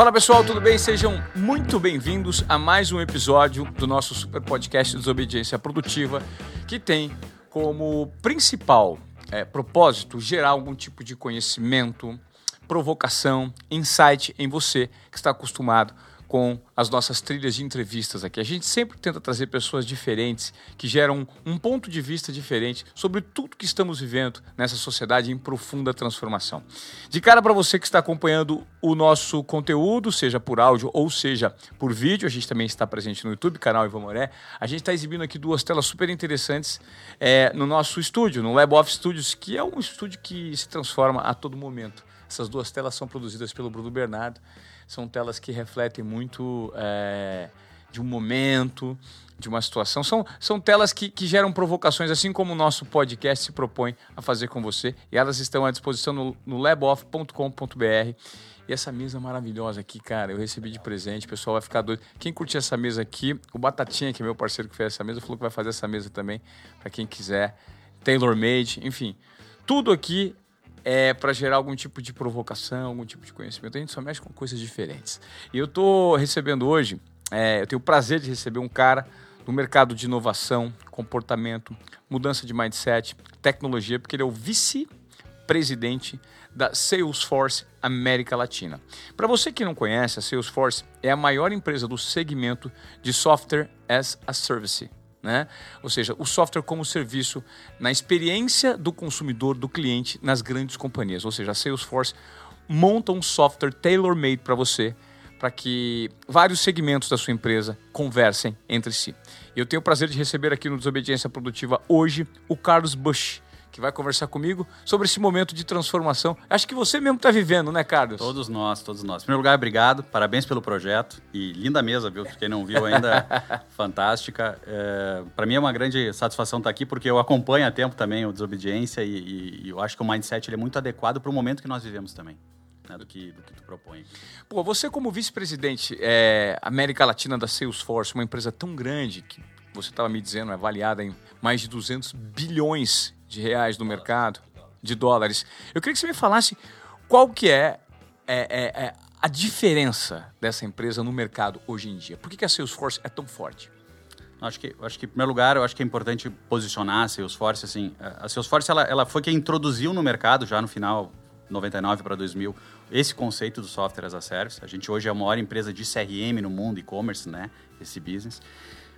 Fala pessoal, tudo bem? Sejam muito bem-vindos a mais um episódio do nosso super podcast Desobediência Produtiva, que tem como principal é, propósito gerar algum tipo de conhecimento, provocação, insight em você que está acostumado com as nossas trilhas de entrevistas aqui. A gente sempre tenta trazer pessoas diferentes que geram um ponto de vista diferente sobre tudo que estamos vivendo nessa sociedade em profunda transformação. De cara para você que está acompanhando o nosso conteúdo, seja por áudio ou seja por vídeo, a gente também está presente no YouTube, canal Ivan Moré. A gente está exibindo aqui duas telas super interessantes é, no nosso estúdio, no Lab of Studios, que é um estúdio que se transforma a todo momento. Essas duas telas são produzidas pelo Bruno Bernardo são telas que refletem muito é, de um momento, de uma situação. São, são telas que, que geram provocações, assim como o nosso podcast se propõe a fazer com você. E elas estão à disposição no, no laboff.com.br. E essa mesa maravilhosa aqui, cara, eu recebi de presente, o pessoal vai ficar doido. Quem curtir essa mesa aqui, o Batatinha, que é meu parceiro que fez essa mesa, falou que vai fazer essa mesa também, para quem quiser. Tailor made, enfim. Tudo aqui é para gerar algum tipo de provocação, algum tipo de conhecimento. A gente só mexe com coisas diferentes. E eu estou recebendo hoje, é, eu tenho o prazer de receber um cara do mercado de inovação, comportamento, mudança de mindset, tecnologia, porque ele é o vice-presidente da Salesforce América Latina. Para você que não conhece, a Salesforce é a maior empresa do segmento de software as a service né? Ou seja, o software como serviço na experiência do consumidor, do cliente nas grandes companhias. Ou seja, a Salesforce monta um software tailor-made para você, para que vários segmentos da sua empresa conversem entre si. Eu tenho o prazer de receber aqui no Desobediência Produtiva hoje o Carlos Bush que vai conversar comigo sobre esse momento de transformação. Acho que você mesmo está vivendo, né, Carlos? Todos nós, todos nós. Em primeiro lugar, obrigado, parabéns pelo projeto e linda mesa, viu? Quem não viu ainda, fantástica. É, Para mim é uma grande satisfação estar aqui porque eu acompanho há tempo também o Desobediência e, e, e eu acho que o mindset é muito adequado para o momento que nós vivemos também. Né, do, que, do que tu propõe. Pô, você como vice-presidente é, América Latina da Salesforce, uma empresa tão grande que você estava me dizendo, é avaliada em mais de 200 bilhões de reais no mercado, de dólares. Eu queria que você me falasse qual que é, é, é, é a diferença dessa empresa no mercado hoje em dia. Por que, que a Salesforce é tão forte? Acho que, acho que, em primeiro lugar, eu acho que é importante posicionar a Salesforce. Assim, a Salesforce ela, ela foi quem introduziu no mercado, já no final 99 para 2000, esse conceito do software as a service. A gente hoje é a maior empresa de CRM no mundo, e-commerce, né? Esse business.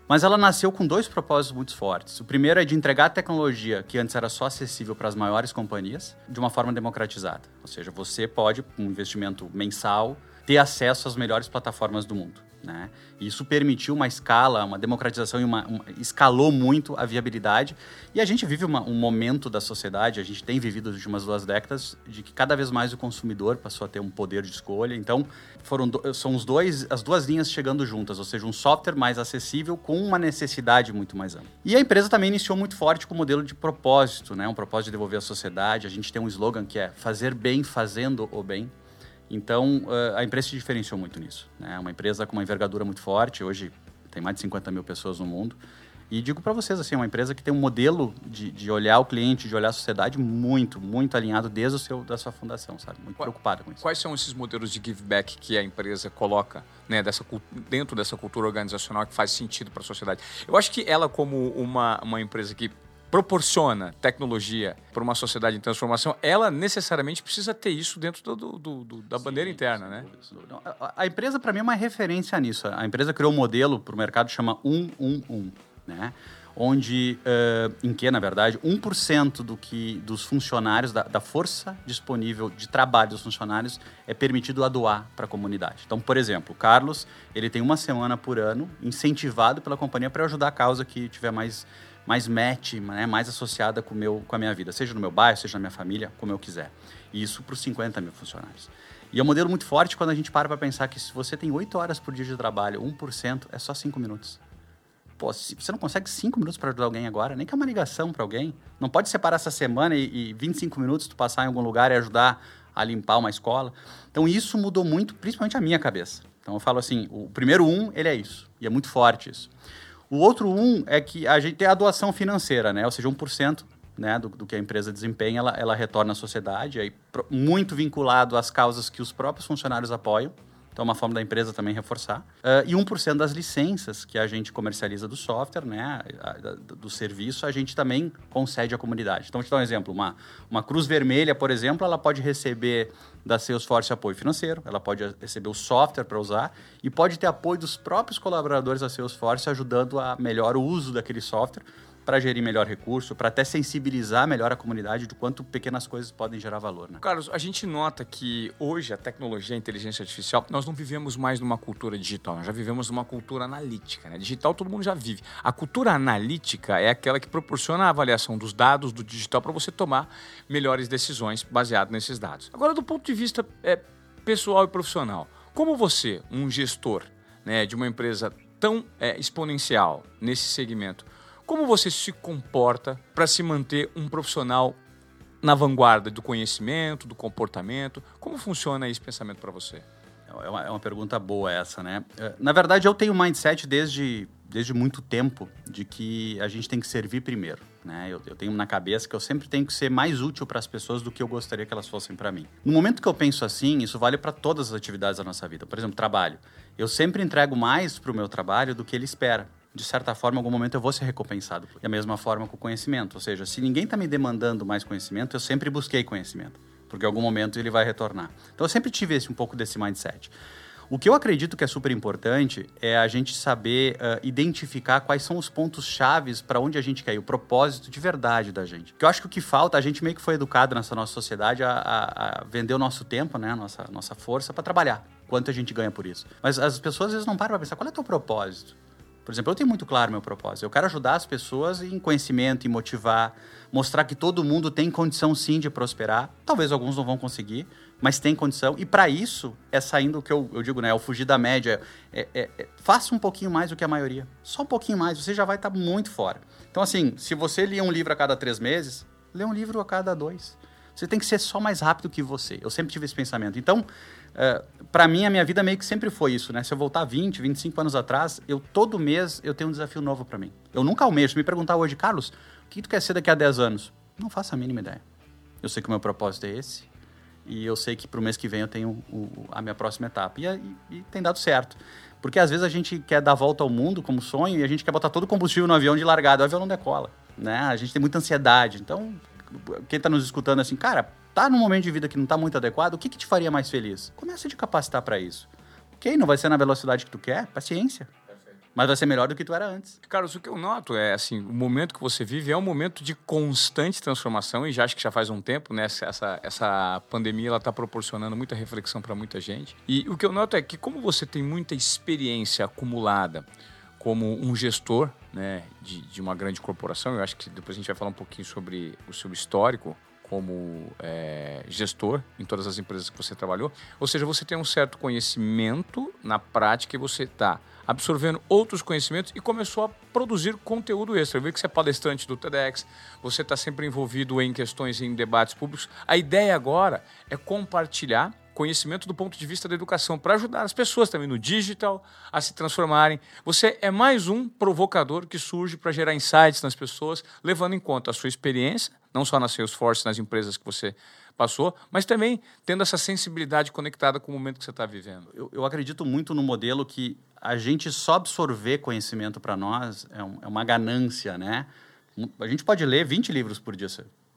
Mas ela nasceu com dois propósitos muito fortes. O primeiro é de entregar a tecnologia que antes era só acessível para as maiores companhias de uma forma democratizada. Ou seja, você pode, com um investimento mensal, ter acesso às melhores plataformas do mundo. Né? E isso permitiu uma escala, uma democratização e uma, escalou muito a viabilidade. E a gente vive uma, um momento da sociedade, a gente tem vivido nas últimas duas décadas, de que cada vez mais o consumidor passou a ter um poder de escolha. Então, foram do, são os dois, as duas linhas chegando juntas, ou seja, um software mais acessível com uma necessidade muito mais ampla. E a empresa também iniciou muito forte com o modelo de propósito, né? um propósito de devolver à sociedade. A gente tem um slogan que é fazer bem fazendo o bem. Então, eh, a empresa se diferenciou muito nisso. É né? uma empresa com uma envergadura muito forte, hoje tem mais de 50 mil pessoas no mundo. E digo para vocês, assim, é uma empresa que tem um modelo de, de olhar o cliente, de olhar a sociedade muito, muito alinhado desde o seu, da sua fundação, sabe? Muito Qual, preocupada com isso. Quais são esses modelos de give back que a empresa coloca né, dessa, dentro dessa cultura organizacional que faz sentido para a sociedade? Eu acho que ela, como uma, uma empresa que proporciona tecnologia para uma sociedade em transformação, ela necessariamente precisa ter isso dentro do, do, do da Sim, bandeira interna, né? A, a empresa, para mim, é uma referência nisso. A empresa criou um modelo para o mercado que chama 111, né? Onde, uh, em que, na verdade, 1% do que, dos funcionários, da, da, força disponível de trabalho dos funcionários é permitido a doar para a comunidade. Então, por exemplo, o Carlos, ele tem uma semana por ano incentivado pela companhia para ajudar a causa que tiver mais mais match, né, mais associada com, meu, com a minha vida, seja no meu bairro, seja na minha família, como eu quiser. E isso para os 50 mil funcionários. E é um modelo muito forte quando a gente para para pensar que se você tem 8 horas por dia de trabalho, 1% é só 5 minutos. Pô, se você não consegue 5 minutos para ajudar alguém agora, nem que é uma ligação para alguém, não pode separar essa semana e, e 25 minutos tu passar em algum lugar e ajudar a limpar uma escola. Então isso mudou muito, principalmente a minha cabeça. Então eu falo assim, o primeiro um, ele é isso. E é muito forte isso. O outro um é que a gente tem a doação financeira, né? Ou seja, 1% né, do, do que a empresa desempenha, ela, ela retorna à sociedade, aí, muito vinculado às causas que os próprios funcionários apoiam. Então, é uma forma da empresa também reforçar. Uh, e 1% das licenças que a gente comercializa do software, né, do serviço, a gente também concede à comunidade. Então, vou te dar um exemplo. Uma, uma Cruz Vermelha, por exemplo, ela pode receber da Salesforce apoio financeiro, ela pode receber o software para usar e pode ter apoio dos próprios colaboradores da Salesforce ajudando a melhor o uso daquele software para gerir melhor recurso, para até sensibilizar melhor a comunidade do quanto pequenas coisas podem gerar valor. Né? Carlos, a gente nota que hoje a tecnologia, a inteligência artificial, nós não vivemos mais numa cultura digital, nós já vivemos numa cultura analítica. Né? Digital todo mundo já vive. A cultura analítica é aquela que proporciona a avaliação dos dados do digital para você tomar melhores decisões baseado nesses dados. Agora, do ponto de vista é, pessoal e profissional, como você, um gestor né, de uma empresa tão é, exponencial nesse segmento, como você se comporta para se manter um profissional na vanguarda do conhecimento, do comportamento? Como funciona esse pensamento para você? É uma, é uma, pergunta boa essa, né? É, na verdade, eu tenho um mindset desde, desde muito tempo de que a gente tem que servir primeiro. Né? Eu, eu tenho na cabeça que eu sempre tenho que ser mais útil para as pessoas do que eu gostaria que elas fossem para mim. No momento que eu penso assim, isso vale para todas as atividades da nossa vida. Por exemplo, trabalho. Eu sempre entrego mais para o meu trabalho do que ele espera de certa forma, em algum momento eu vou ser recompensado. E a mesma forma com o conhecimento. Ou seja, se ninguém está me demandando mais conhecimento, eu sempre busquei conhecimento. Porque em algum momento ele vai retornar. Então eu sempre tive esse, um pouco desse mindset. O que eu acredito que é super importante é a gente saber uh, identificar quais são os pontos chaves para onde a gente quer ir, o propósito de verdade da gente. Porque eu acho que o que falta, a gente meio que foi educado nessa nossa sociedade a, a, a vender o nosso tempo, né, a nossa, nossa força para trabalhar. Quanto a gente ganha por isso. Mas as pessoas às vezes não param para pensar qual é o teu propósito. Por exemplo, eu tenho muito claro meu propósito. Eu quero ajudar as pessoas em conhecimento, em motivar, mostrar que todo mundo tem condição sim de prosperar. Talvez alguns não vão conseguir, mas tem condição. E para isso é saindo o que eu, eu digo, né? É o fugir da média. É, é, é, faça um pouquinho mais do que a maioria. Só um pouquinho mais, você já vai estar tá muito fora. Então, assim, se você lê um livro a cada três meses, lê um livro a cada dois. Você tem que ser só mais rápido que você. Eu sempre tive esse pensamento. Então, Uh, para mim, a minha vida meio que sempre foi isso, né? Se eu voltar 20, 25 anos atrás, eu todo mês eu tenho um desafio novo para mim. Eu nunca almejo. Me perguntar hoje, Carlos, o que tu quer ser daqui a 10 anos? Não faço a mínima ideia. Eu sei que o meu propósito é esse. E eu sei que para o mês que vem eu tenho o, a minha próxima etapa. E, e, e, tem dado certo. Porque às vezes a gente quer dar volta ao mundo como sonho e a gente quer botar todo o combustível no avião de largada. O avião não decola. Né? A gente tem muita ansiedade. Então, quem está nos escutando assim, cara, tá num momento de vida que não tá muito adequado, o que, que te faria mais feliz? Começa a te capacitar para isso. Ok, não vai ser na velocidade que tu quer, paciência. Mas vai ser melhor do que tu era antes. Carlos, o que eu noto é assim, o momento que você vive é um momento de constante transformação e já acho que já faz um tempo, né? Essa, essa pandemia ela está proporcionando muita reflexão para muita gente. E o que eu noto é que como você tem muita experiência acumulada como um gestor, né, de, de uma grande corporação, eu acho que depois a gente vai falar um pouquinho sobre o seu histórico como é, gestor em todas as empresas que você trabalhou. Ou seja, você tem um certo conhecimento na prática e você está absorvendo outros conhecimentos e começou a produzir conteúdo extra. Eu vi que você é palestrante do TEDx, você está sempre envolvido em questões em debates públicos. A ideia agora é compartilhar conhecimento do ponto de vista da educação, para ajudar as pessoas também no digital a se transformarem. Você é mais um provocador que surge para gerar insights nas pessoas, levando em conta a sua experiência, não só na Salesforce, nas empresas que você passou, mas também tendo essa sensibilidade conectada com o momento que você está vivendo. Eu, eu, acredito muito no modelo que a gente só absorver conhecimento para nós é, um, é, uma ganância, né? A gente pode ler 20 livros por dia,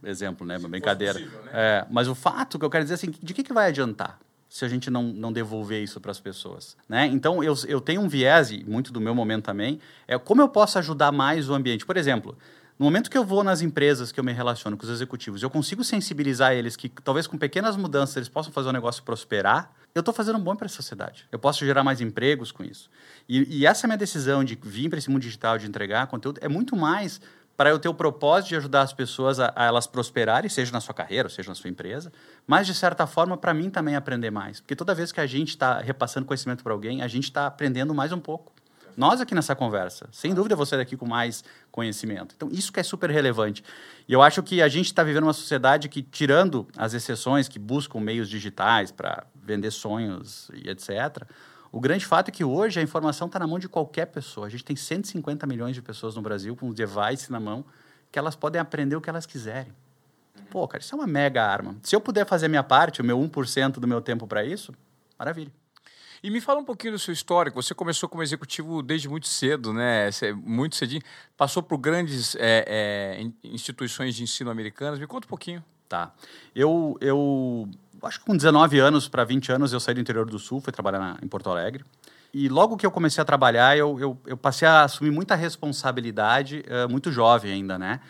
exemplo, né? Uma brincadeira. Possível, né? É, mas o fato que eu quero dizer é assim, de que, que vai adiantar? se a gente não, não devolver isso para as pessoas. Né? Então, eu, eu tenho um viés, e muito do meu momento também, é como eu posso ajudar mais o ambiente. Por exemplo, no momento que eu vou nas empresas que eu me relaciono com os executivos, eu consigo sensibilizar eles que talvez com pequenas mudanças eles possam fazer o negócio prosperar, eu estou fazendo um bom para a sociedade. Eu posso gerar mais empregos com isso. E, e essa minha decisão de vir para esse mundo digital, de entregar conteúdo, é muito mais para eu ter o propósito de ajudar as pessoas a, a, elas prosperarem, seja na sua carreira, seja na sua empresa, mas de certa forma para mim também aprender mais, porque toda vez que a gente está repassando conhecimento para alguém, a gente está aprendendo mais um pouco. Nós aqui nessa conversa, sem dúvida você daqui com mais conhecimento. Então isso que é super relevante. E eu acho que a gente está vivendo uma sociedade que, tirando as exceções que buscam meios digitais para vender sonhos e etc., o grande fato é que hoje a informação está na mão de qualquer pessoa. A gente tem 150 milhões de pessoas no Brasil com um device na mão que elas podem aprender o que elas quiserem. Pô, cara, isso é uma mega arma. Se eu puder fazer a minha parte, o meu 1% do meu tempo para isso, maravilha. E me fala um pouquinho do seu histórico. Você começou como executivo desde muito cedo, né? Muito cedinho. Passou por grandes é, é, instituições de ensino americanas. Me conta um pouquinho. Tá. Eu, eu acho que com 19 anos para 20 anos eu saí do interior do Sul, fui trabalhar na, em Porto Alegre. E logo que eu comecei a trabalhar, eu, eu, eu passei a assumir muita responsabilidade, uh, muito jovem ainda, né?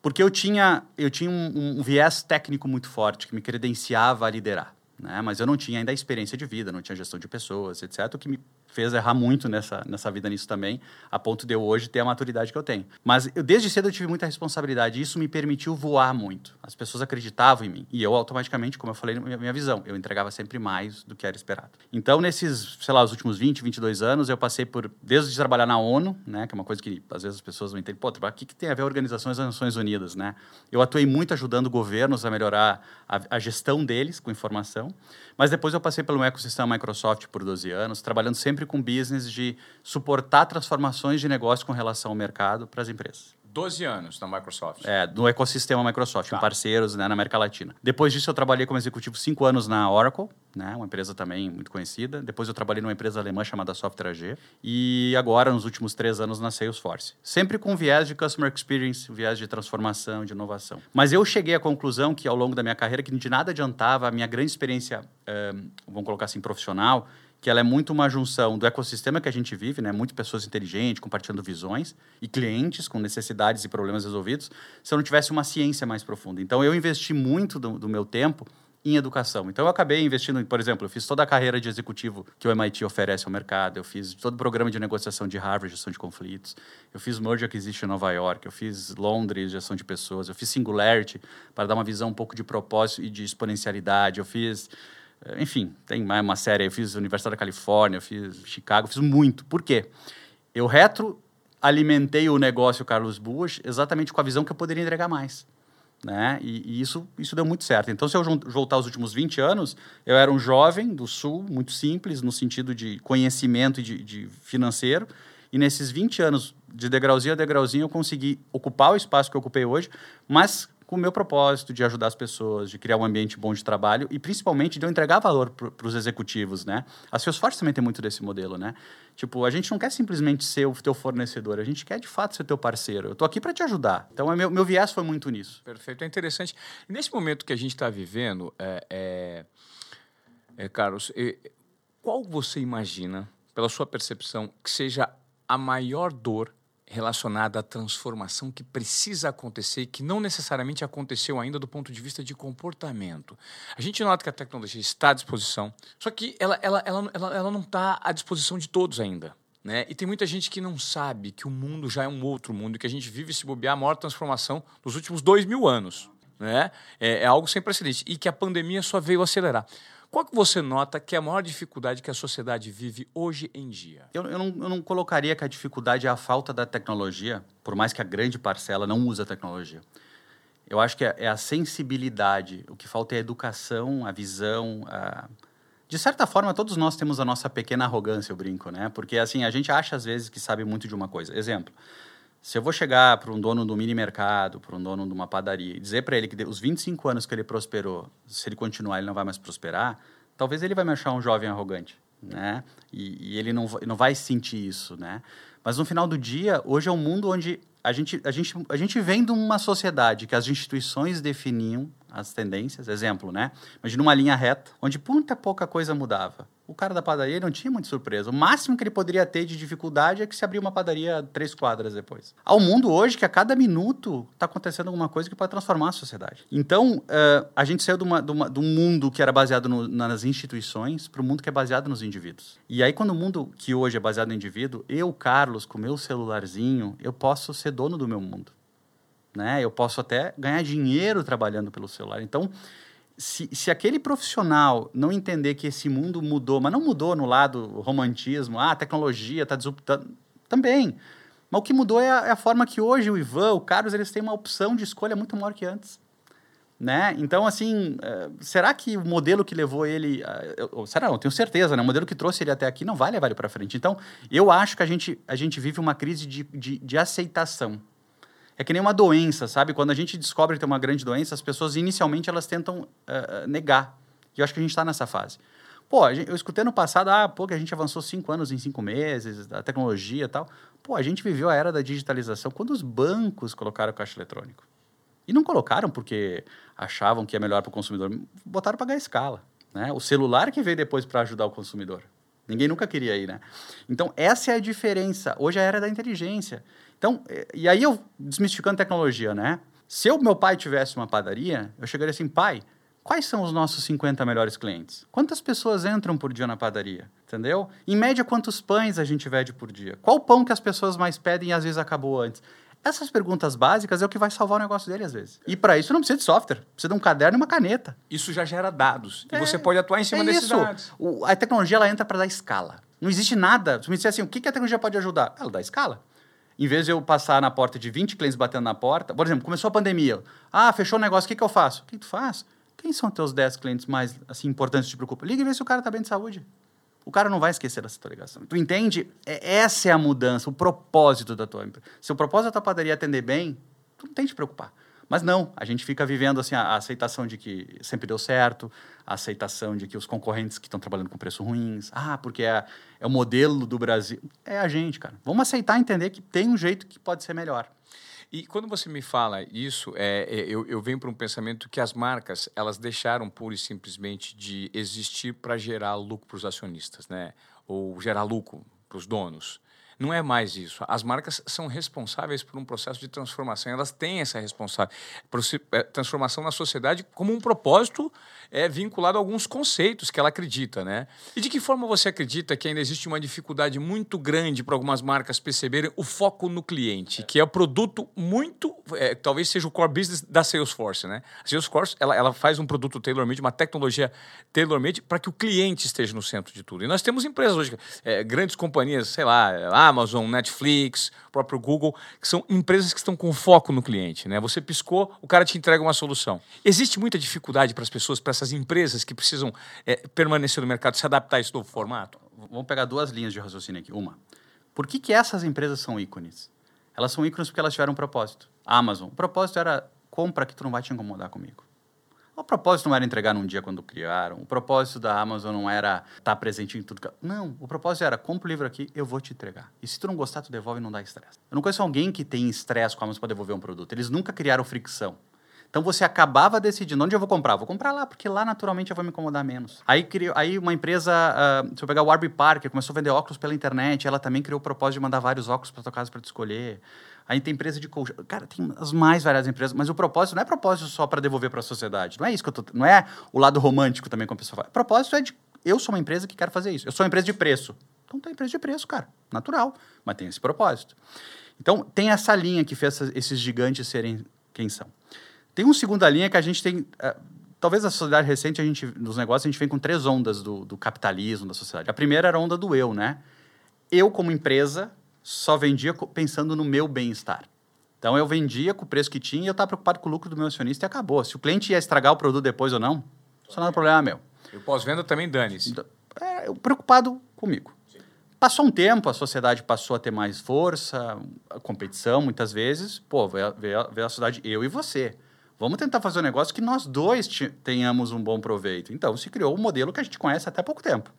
Porque eu tinha, eu tinha um, um viés técnico muito forte que me credenciava a liderar. Né? Mas eu não tinha ainda a experiência de vida, não tinha gestão de pessoas, etc. O que me fez errar muito nessa, nessa vida nisso também, a ponto de eu hoje ter a maturidade que eu tenho. Mas eu, desde cedo eu tive muita responsabilidade e isso me permitiu voar muito. As pessoas acreditavam em mim e eu automaticamente, como eu falei, minha, minha visão, eu entregava sempre mais do que era esperado. Então, nesses, sei lá, os últimos 20, 22 anos, eu passei por, desde trabalhar na ONU, né, que é uma coisa que às vezes as pessoas não entendem, pô, o que, que tem a ver organizações das Nações Unidas, né? Eu atuei muito ajudando governos a melhorar a, a gestão deles com informação. Mas depois eu passei pelo ecossistema Microsoft por 12 anos, trabalhando sempre com business de suportar transformações de negócio com relação ao mercado para as empresas. 12 anos na Microsoft. É, no ecossistema Microsoft, tá. com parceiros né, na América Latina. Depois disso, eu trabalhei como executivo cinco anos na Oracle, né, uma empresa também muito conhecida. Depois, eu trabalhei numa empresa alemã chamada Software AG. E agora, nos últimos três anos, na Salesforce. Sempre com viés de Customer Experience, viés de transformação, de inovação. Mas eu cheguei à conclusão que, ao longo da minha carreira, que de nada adiantava a minha grande experiência, um, vamos colocar assim, profissional, que ela é muito uma junção do ecossistema que a gente vive, né? Muitas pessoas inteligentes, compartilhando visões, e clientes com necessidades e problemas resolvidos, se eu não tivesse uma ciência mais profunda. Então, eu investi muito do, do meu tempo em educação. Então, eu acabei investindo, por exemplo, eu fiz toda a carreira de executivo que o MIT oferece ao mercado, eu fiz todo o programa de negociação de Harvard, gestão de conflitos, eu fiz Merge Acquisition em Nova York, eu fiz Londres, gestão de pessoas, eu fiz Singularity, para dar uma visão um pouco de propósito e de exponencialidade, eu fiz enfim, tem mais uma série. Eu fiz Universidade da Califórnia, eu fiz Chicago, fiz muito. Por quê? Eu retroalimentei o negócio Carlos Bush exatamente com a visão que eu poderia entregar mais. Né? E, e, isso, isso deu muito certo. Então, se eu voltar os últimos 20 anos, eu era um jovem do Sul, muito simples, no sentido de conhecimento e de, de financeiro. E nesses 20 anos, de degrauzinho a degrauzinho, eu consegui ocupar o espaço que eu ocupei hoje, mas com o meu propósito de ajudar as pessoas, de criar um ambiente bom de trabalho e principalmente de eu entregar valor para os executivos, né? A Salesforce também tem muito desse modelo, né? Tipo, a gente não quer simplesmente ser o teu fornecedor, a gente quer de fato ser teu parceiro. Eu estou aqui para te ajudar. Então, é meu, meu viés foi muito nisso. Perfeito, é interessante. E nesse momento que a gente está vivendo, é, é, é, Carlos, é, qual você imagina, pela sua percepção, que seja a maior dor relacionada à transformação que precisa acontecer e que não necessariamente aconteceu ainda do ponto de vista de comportamento. A gente nota que a tecnologia está à disposição, só que ela, ela, ela, ela, ela não está à disposição de todos ainda. Né? E tem muita gente que não sabe que o mundo já é um outro mundo que a gente vive se bobear a maior transformação dos últimos dois mil anos. Né? É, é algo sem precedente e que a pandemia só veio acelerar. Qual que você nota que é a maior dificuldade que a sociedade vive hoje em dia? Eu, eu, não, eu não colocaria que a dificuldade é a falta da tecnologia, por mais que a grande parcela não use a tecnologia. Eu acho que é, é a sensibilidade. O que falta é a educação, a visão. A... De certa forma, todos nós temos a nossa pequena arrogância, eu brinco, né? Porque, assim, a gente acha às vezes que sabe muito de uma coisa. Exemplo. Se eu vou chegar para um dono do mini mercado, para um dono de uma padaria, e dizer para ele que os 25 anos que ele prosperou, se ele continuar, ele não vai mais prosperar, talvez ele vai me achar um jovem arrogante, né? E, e ele não, não vai sentir isso, né? Mas no final do dia, hoje é um mundo onde a gente, a gente, a gente vem de uma sociedade que as instituições definiam as tendências. Exemplo, né? Imagina uma linha reta, onde muita pouca coisa mudava o cara da padaria não tinha muita surpresa. O máximo que ele poderia ter de dificuldade é que se abrir uma padaria três quadras depois. Ao mundo hoje que a cada minuto está acontecendo alguma coisa que pode transformar a sociedade. Então, uh, a gente saiu de, uma, de, uma, de, um mundo que era baseado no, nas instituições para um mundo que é baseado nos indivíduos. E aí, quando o mundo que hoje é baseado no indivíduo, eu, Carlos, com meu celularzinho, eu posso ser dono do meu mundo. Né? Eu posso até ganhar dinheiro trabalhando pelo celular. Então, se, se aquele profissional não entender que esse mundo mudou, mas não mudou no lado romantismo, ah, a tecnologia está disruptando, também. Mas o que mudou é a, é a, forma que hoje o Ivan, o Carlos, eles têm uma opção de escolha muito maior que antes. Né? Então, assim, uh, será que o modelo que levou ele. Uh, será? Não, tenho certeza, né? O modelo que trouxe ele até aqui não vai levar ele para frente. Então, eu acho que a gente, a gente vive uma crise de, de, de aceitação é que nem uma doença, sabe? Quando a gente descobre que tem uma grande doença, as pessoas inicialmente elas tentam uh, negar. E eu acho que a gente está nessa fase. Pô, eu escutei no passado, ah, pô, que a gente avançou cinco anos em cinco meses, a tecnologia e tal. Pô, a gente viveu a era da digitalização quando os bancos colocaram o caixa eletrônico. E não colocaram porque achavam que é melhor para o consumidor, botaram para ganhar escala. Né? O celular que veio depois para ajudar o consumidor. Ninguém nunca queria ir, né? Então, essa é a diferença. Hoje é a era da inteligência. Então, e aí eu desmistificando tecnologia, né? Se o meu pai tivesse uma padaria, eu chegaria assim, pai, Quais são os nossos 50 melhores clientes? Quantas pessoas entram por dia na padaria? Entendeu? Em média, quantos pães a gente vende por dia? Qual pão que as pessoas mais pedem e às vezes acabou antes? Essas perguntas básicas é o que vai salvar o negócio dele às vezes. E para isso não precisa de software, precisa de um caderno e uma caneta. Isso já gera dados é, e você pode atuar em cima é desses isso. dados. O, a tecnologia ela entra para dar escala. Não existe nada. Se me disser assim, o que, que a tecnologia pode ajudar? Ela dá escala. Em vez de eu passar na porta de 20 clientes batendo na porta, por exemplo, começou a pandemia. Ah, fechou o negócio, o que, que eu faço? O que, que tu faz? Quem são teus 10 clientes mais assim, importantes que te preocupam? Liga e vê se o cara está bem de saúde. O cara não vai esquecer dessa tua ligação. Tu entende? É, essa é a mudança, o propósito da tua empresa. Se o propósito da tua padaria é atender bem, tu não tem que te preocupar. Mas não, a gente fica vivendo assim a, aceitação de que sempre deu certo, a aceitação de que os concorrentes que estão trabalhando com preço ruins, ah, porque é, é o modelo do Brasil. É a gente, cara. Vamos aceitar entender que tem um jeito que pode ser melhor. E quando você me fala isso, é, é eu, eu venho para um pensamento que as marcas elas deixaram pura e simplesmente de existir para gerar lucro para os acionistas, né? Ou gerar lucro para os donos. Não é mais isso. As marcas são responsáveis por um processo de transformação. Elas têm essa responsa é, transformação na sociedade como um propósito é, vinculado a alguns conceitos que ela acredita, né? E de que forma você acredita que ainda existe uma dificuldade muito grande para algumas marcas perceberem o foco no cliente, que é o produto muito, é, talvez seja o core business da Salesforce, né? A Salesforce ela, ela faz um produto tailor-made, uma tecnologia tailor-made para que o cliente esteja no centro de tudo. E nós temos empresas hoje, é, grandes companhias, sei lá, Amazon, Netflix, próprio Google, que são empresas que estão com foco no cliente. Né? Você piscou, o cara te entrega uma solução. Existe muita dificuldade para as pessoas, para essas empresas que precisam é, permanecer no mercado, se adaptar a esse novo formato? Vamos pegar duas linhas de raciocínio aqui. Uma, por que, que essas empresas são ícones? Elas são ícones porque elas tiveram um propósito. A Amazon, o propósito era compra que tu não vai te incomodar comigo. O propósito não era entregar num dia quando criaram. O propósito da Amazon não era estar tá presente em tudo. Não, o propósito era compra o livro aqui, eu vou te entregar. E se tu não gostar, tu devolve e não dá estresse. Eu não conheço alguém que tem estresse com a Amazon para devolver um produto. Eles nunca criaram fricção. Então você acabava decidindo onde eu vou comprar. Vou comprar lá, porque lá naturalmente eu vou me incomodar menos. Aí, criou, aí uma empresa, uh, se eu pegar o Warby Parker, começou a vender óculos pela internet, ela também criou o propósito de mandar vários óculos para tua casa para te escolher. Aí tem empresa de colchão. Cara, tem as mais variadas empresas, mas o propósito não é propósito só para devolver para a sociedade. Não é isso que eu tô. Não é o lado romântico também, como a pessoa fala. O propósito é de. Eu sou uma empresa que quero fazer isso. Eu sou uma empresa de preço. Então tem empresa de preço, cara. Natural. Mas tem esse propósito. Então tem essa linha que fez esses gigantes serem quem são. Tem uma segunda linha que a gente tem. Uh, talvez na sociedade recente, a gente, nos negócios, a gente vem com três ondas do, do capitalismo, da sociedade. A primeira era a onda do eu, né? Eu, como empresa, só vendia pensando no meu bem-estar. Então eu vendia com o preço que tinha e eu estava preocupado com o lucro do meu acionista e acabou. Se o cliente ia estragar o produto depois ou não, isso não é problema meu. E o pós-venda também dane-se. Então, é, preocupado comigo. Sim. Passou um tempo, a sociedade passou a ter mais força, a competição muitas vezes. Pô, veio, veio, veio a sociedade, eu e você. Vamos tentar fazer um negócio que nós dois tenhamos um bom proveito. Então se criou um modelo que a gente conhece até pouco tempo.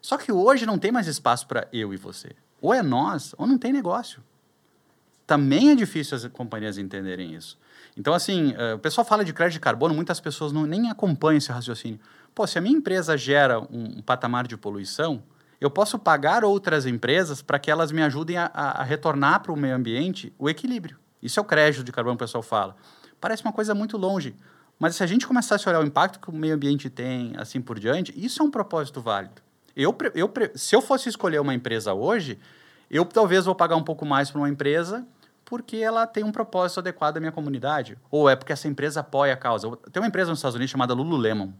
Só que hoje não tem mais espaço para eu e você. Ou é nós, ou não tem negócio. Também é difícil as companhias entenderem isso. Então, assim, uh, o pessoal fala de crédito de carbono, muitas pessoas não, nem acompanham esse raciocínio. Pô, se a minha empresa gera um, um patamar de poluição, eu posso pagar outras empresas para que elas me ajudem a, a, a retornar para o meio ambiente o equilíbrio. Isso é o crédito de carbono que o pessoal fala. Parece uma coisa muito longe. Mas se a gente começasse a olhar o impacto que o meio ambiente tem, assim por diante, isso é um propósito válido. Eu, eu, se eu fosse escolher uma empresa hoje, eu talvez vou pagar um pouco mais para uma empresa porque ela tem um propósito adequado à minha comunidade. Ou é porque essa empresa apoia a causa. Tem uma empresa nos Estados Unidos chamada Lululemon.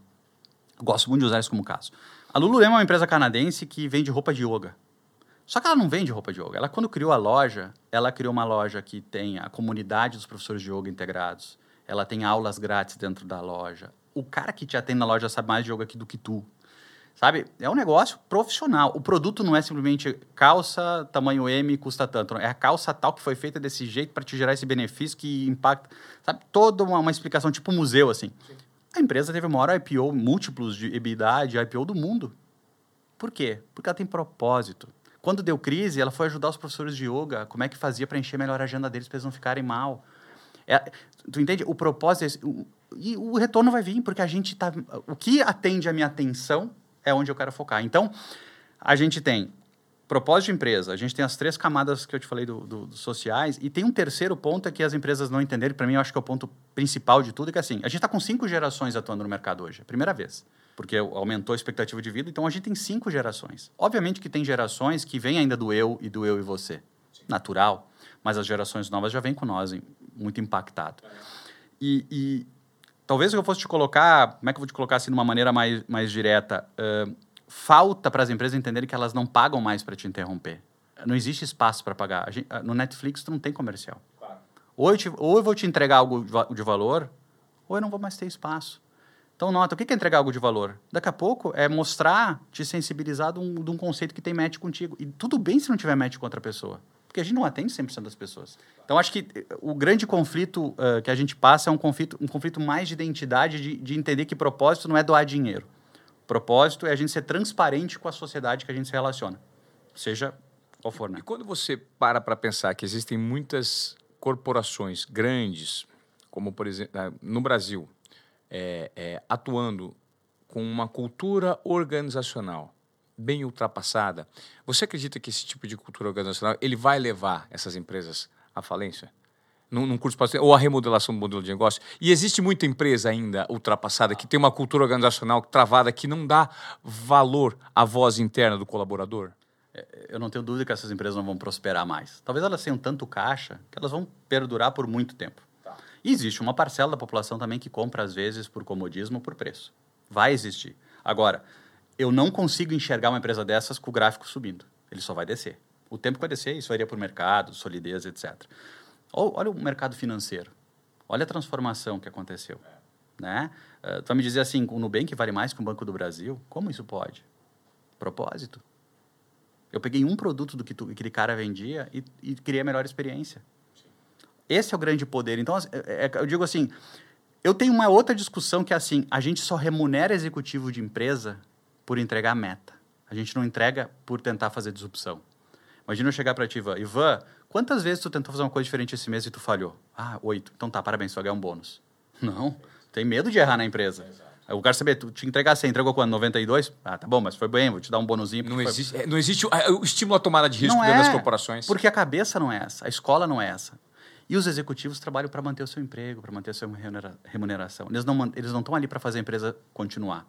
gosto muito de usar isso como caso. A Lululemon é uma empresa canadense que vende roupa de yoga. Só que ela não vende roupa de yoga. Ela, quando criou a loja, ela criou uma loja que tem a comunidade dos professores de yoga integrados. Ela tem aulas grátis dentro da loja. O cara que te atende na loja sabe mais de yoga do que tu. Sabe? É um negócio profissional. O produto não é simplesmente calça tamanho M custa tanto. É a calça tal que foi feita desse jeito para te gerar esse benefício que impacta. Sabe? Toda uma, uma explicação, tipo museu, assim. Sim. A empresa teve o maior IPO, múltiplos de EBITDA de IPO do mundo. Por quê? Porque ela tem propósito. Quando deu crise, ela foi ajudar os professores de yoga, como é que fazia para encher melhor a agenda deles para eles não ficarem mal. É, tu entende? O propósito é esse, o, e o retorno vai vir, porque a gente tá. O que atende a minha atenção é onde eu quero focar. Então, a gente tem propósito de empresa, a gente tem as três camadas que eu te falei do, do, dos sociais, e tem um terceiro ponto é que as empresas não entenderam, para mim eu acho que é o ponto principal de tudo, que é assim, a gente está com cinco gerações atuando no mercado hoje, é primeira vez, porque aumentou a expectativa de vida, então a gente tem cinco gerações. Obviamente que tem gerações que vêm ainda do eu e do eu e você, natural, mas as gerações novas já vêm com nós muito impactado. E, e talvez eu fosse te colocar, como é que eu vou te colocar assim de uma maneira mais, mais direta? Uh, falta para as empresas entenderem que elas não pagam mais para te interromper. Não existe espaço para pagar. Gente, no Netflix, tu não tem comercial. Claro. Ou, eu te, ou eu vou te entregar algo de valor, ou eu não vou mais ter espaço. Então, nota, o que é entregar algo de valor? Daqui a pouco é mostrar, te sensibilizar de um, de um conceito que tem match contigo. E tudo bem se não tiver match com outra pessoa. Porque a gente não atende 100% das pessoas. Então, acho que eh, o grande conflito uh, que a gente passa é um conflito, um conflito mais de identidade, de, de entender que propósito não é doar dinheiro propósito é a gente ser transparente com a sociedade que a gente se relaciona, seja qual for, né? E quando você para para pensar que existem muitas corporações grandes, como por exemplo ah, no Brasil, é, é, atuando com uma cultura organizacional bem ultrapassada, você acredita que esse tipo de cultura organizacional ele vai levar essas empresas à falência? num, num curso ou a remodelação do modelo de negócio. E existe muita empresa ainda ultrapassada que tem uma cultura organizacional travada que não dá valor à voz interna do colaborador? É, eu não tenho dúvida que essas empresas não vão prosperar mais. Talvez elas tenham tanto caixa que elas vão perdurar por muito tempo. Tá. E existe uma parcela da população também que compra, às vezes, por comodismo ou por preço. Vai existir. Agora, eu não consigo enxergar uma empresa dessas com o gráfico subindo. Ele só vai descer. O tempo que vai descer, isso iria por mercado, solidez, etc. Olha o mercado financeiro. Olha a transformação que aconteceu. Né? Uh, tu vai me dizer assim, o Nubank vale mais que o Banco do Brasil? Como isso pode? Propósito. Eu peguei um produto do que tu, aquele cara vendia e, e criei a melhor experiência. Esse é o grande poder. Então, é, é, eu digo assim, eu tenho uma outra discussão que é assim, a gente só remunera executivo de empresa por entregar meta. A gente não entrega por tentar fazer disrupção. Imagina eu chegar para ti, Ivan, Ivan, Quantas vezes tu tentou fazer uma coisa diferente esse mês e tu falhou? Ah, oito. Então tá, parabéns, tu vai ganhar um bônus. Não, tem medo de errar na empresa. Exato. Eu quero saber, tu te entregar, você entregou quando? 92? Ah, tá bom, mas foi bem, vou te dar um bonuzinho. Não existe, foi... É, não existe o, o, estímulo à tomada de risco não dentro é, das corporações. Porque a cabeça não é essa, a escola não é essa. E os executivos trabalham para manter o seu emprego, para manter a sua remuneração. Eles não eles não estão ali para fazer a empresa continuar.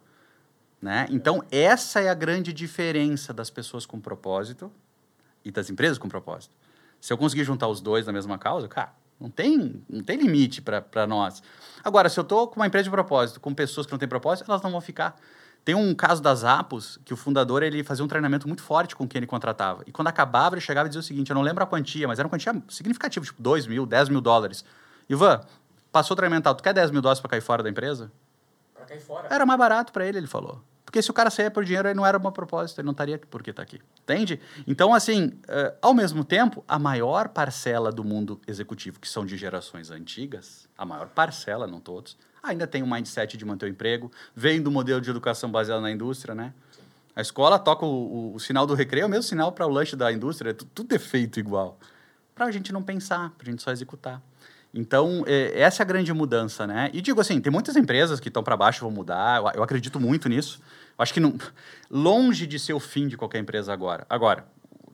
Né? Então, essa é a grande diferença das pessoas com propósito e das empresas com propósito. Se eu conseguir juntar os dois na mesma causa, cara, não tem, não tem limite para nós. Agora, se eu estou com uma empresa de propósito, com pessoas que não têm propósito, elas não vão ficar. Tem um caso das Apos, que o fundador ele fazia um treinamento muito forte com quem ele contratava. E quando acabava, ele chegava e dizia o seguinte: eu não lembro a quantia, mas era uma quantia significativa, tipo 2 mil, 10 mil dólares. Ivan, passou o treinamento, tu quer 10 mil dólares para cair fora da empresa? Para cair fora. Era mais barato para ele, ele falou. Porque se o cara saía por dinheiro, aí não era uma propósito, ele não estaria por que está aqui. Entende? Então, assim, uh, ao mesmo tempo, a maior parcela do mundo executivo, que são de gerações antigas, a maior parcela, não todos, ainda tem um mindset de manter o emprego, vem do modelo de educação baseado na indústria, né? A escola toca o, o, o sinal do recreio, é o mesmo sinal para o lanche da indústria, tudo, tudo é feito igual. Para a gente não pensar, para a gente só executar. Então, é, essa é a grande mudança, né? E digo assim, tem muitas empresas que estão para baixo vão mudar, eu, eu acredito muito nisso. Acho que não, longe de ser o fim de qualquer empresa agora. Agora,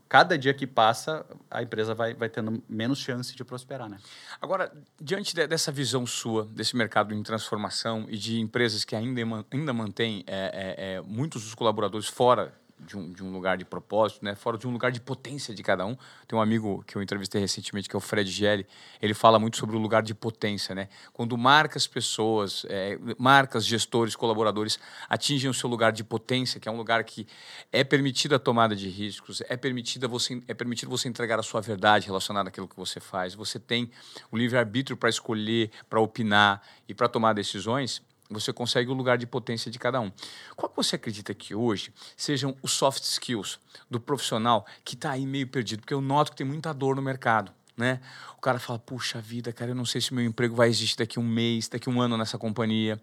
cada dia que passa, a empresa vai, vai tendo menos chance de prosperar, né? Agora, diante de, dessa visão sua, desse mercado em transformação e de empresas que ainda, ainda mantêm é, é, é, muitos dos colaboradores fora de um, de um lugar de propósito, né? fora de um lugar de potência de cada um. Tem um amigo que eu entrevistei recentemente, que é o Fred Gelli, ele fala muito sobre o lugar de potência. Né? Quando marcas, pessoas, é, marcas, gestores, colaboradores atingem o seu lugar de potência, que é um lugar que é permitida a tomada de riscos, é permitida você, é permitido você entregar a sua verdade relacionada àquilo que você faz, você tem o livre-arbítrio para escolher, para opinar e para tomar decisões, você consegue o lugar de potência de cada um. Qual você acredita que hoje sejam os soft skills do profissional que está aí meio perdido? Porque eu noto que tem muita dor no mercado. Né? O cara fala, puxa vida, cara, eu não sei se meu emprego vai existir daqui um mês, daqui um ano nessa companhia.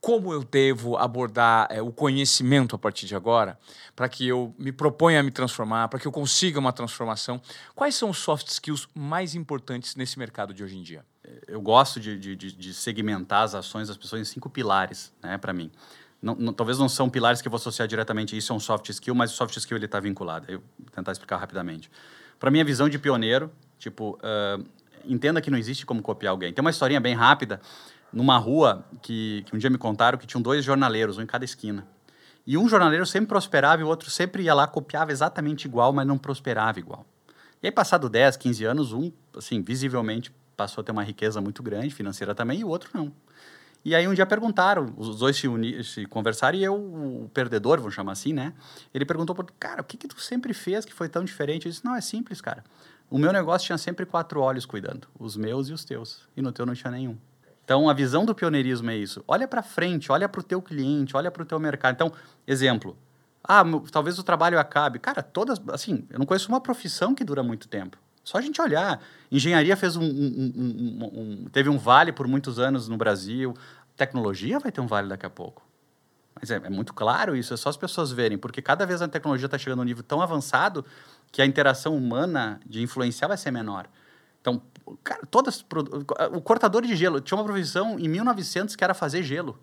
como eu devo abordar é, o conhecimento a partir de agora, para que eu me proponha a me transformar, para que eu consiga uma transformação. Quais são os soft skills mais importantes nesse mercado de hoje em dia? Eu gosto de, de, de segmentar as ações das pessoas em cinco pilares, né, para mim. Não, não, talvez não são pilares que eu vou associar diretamente isso é um soft skill, mas o soft skill ele está vinculado. Eu vou tentar explicar rapidamente. Para mim, a visão de pioneiro, tipo, uh, entenda que não existe como copiar alguém. Tem uma historinha bem rápida numa rua que, que um dia me contaram que tinham dois jornaleiros, um em cada esquina. E um jornaleiro sempre prosperava e o outro sempre ia lá, copiava exatamente igual, mas não prosperava igual. E aí, passado 10, 15 anos, um, assim, visivelmente passou a ter uma riqueza muito grande, financeira também, e o outro não. E aí um dia perguntaram, os dois se, uni, se conversaram, e eu, o perdedor, vamos chamar assim, né? Ele perguntou, cara, o que que tu sempre fez que foi tão diferente? Eu disse, não, é simples, cara. O meu negócio tinha sempre quatro olhos cuidando, os meus e os teus. E no teu não tinha nenhum. Então, a visão do pioneirismo é isso. Olha para frente, olha para o teu cliente, olha para o teu mercado. Então, exemplo. Ah, talvez o trabalho acabe. Cara, todas, assim, eu não conheço uma profissão que dura muito tempo. Só a gente olhar. Engenharia fez um, um, um, um, teve um vale por muitos anos no Brasil. Tecnologia vai ter um vale daqui a pouco. Mas é, é muito claro isso, é só as pessoas verem, porque cada vez a tecnologia está chegando a um nível tão avançado que a interação humana de influenciar vai ser menor. Então, cara, todas. O cortador de gelo tinha uma profissão em 1900 que era fazer gelo.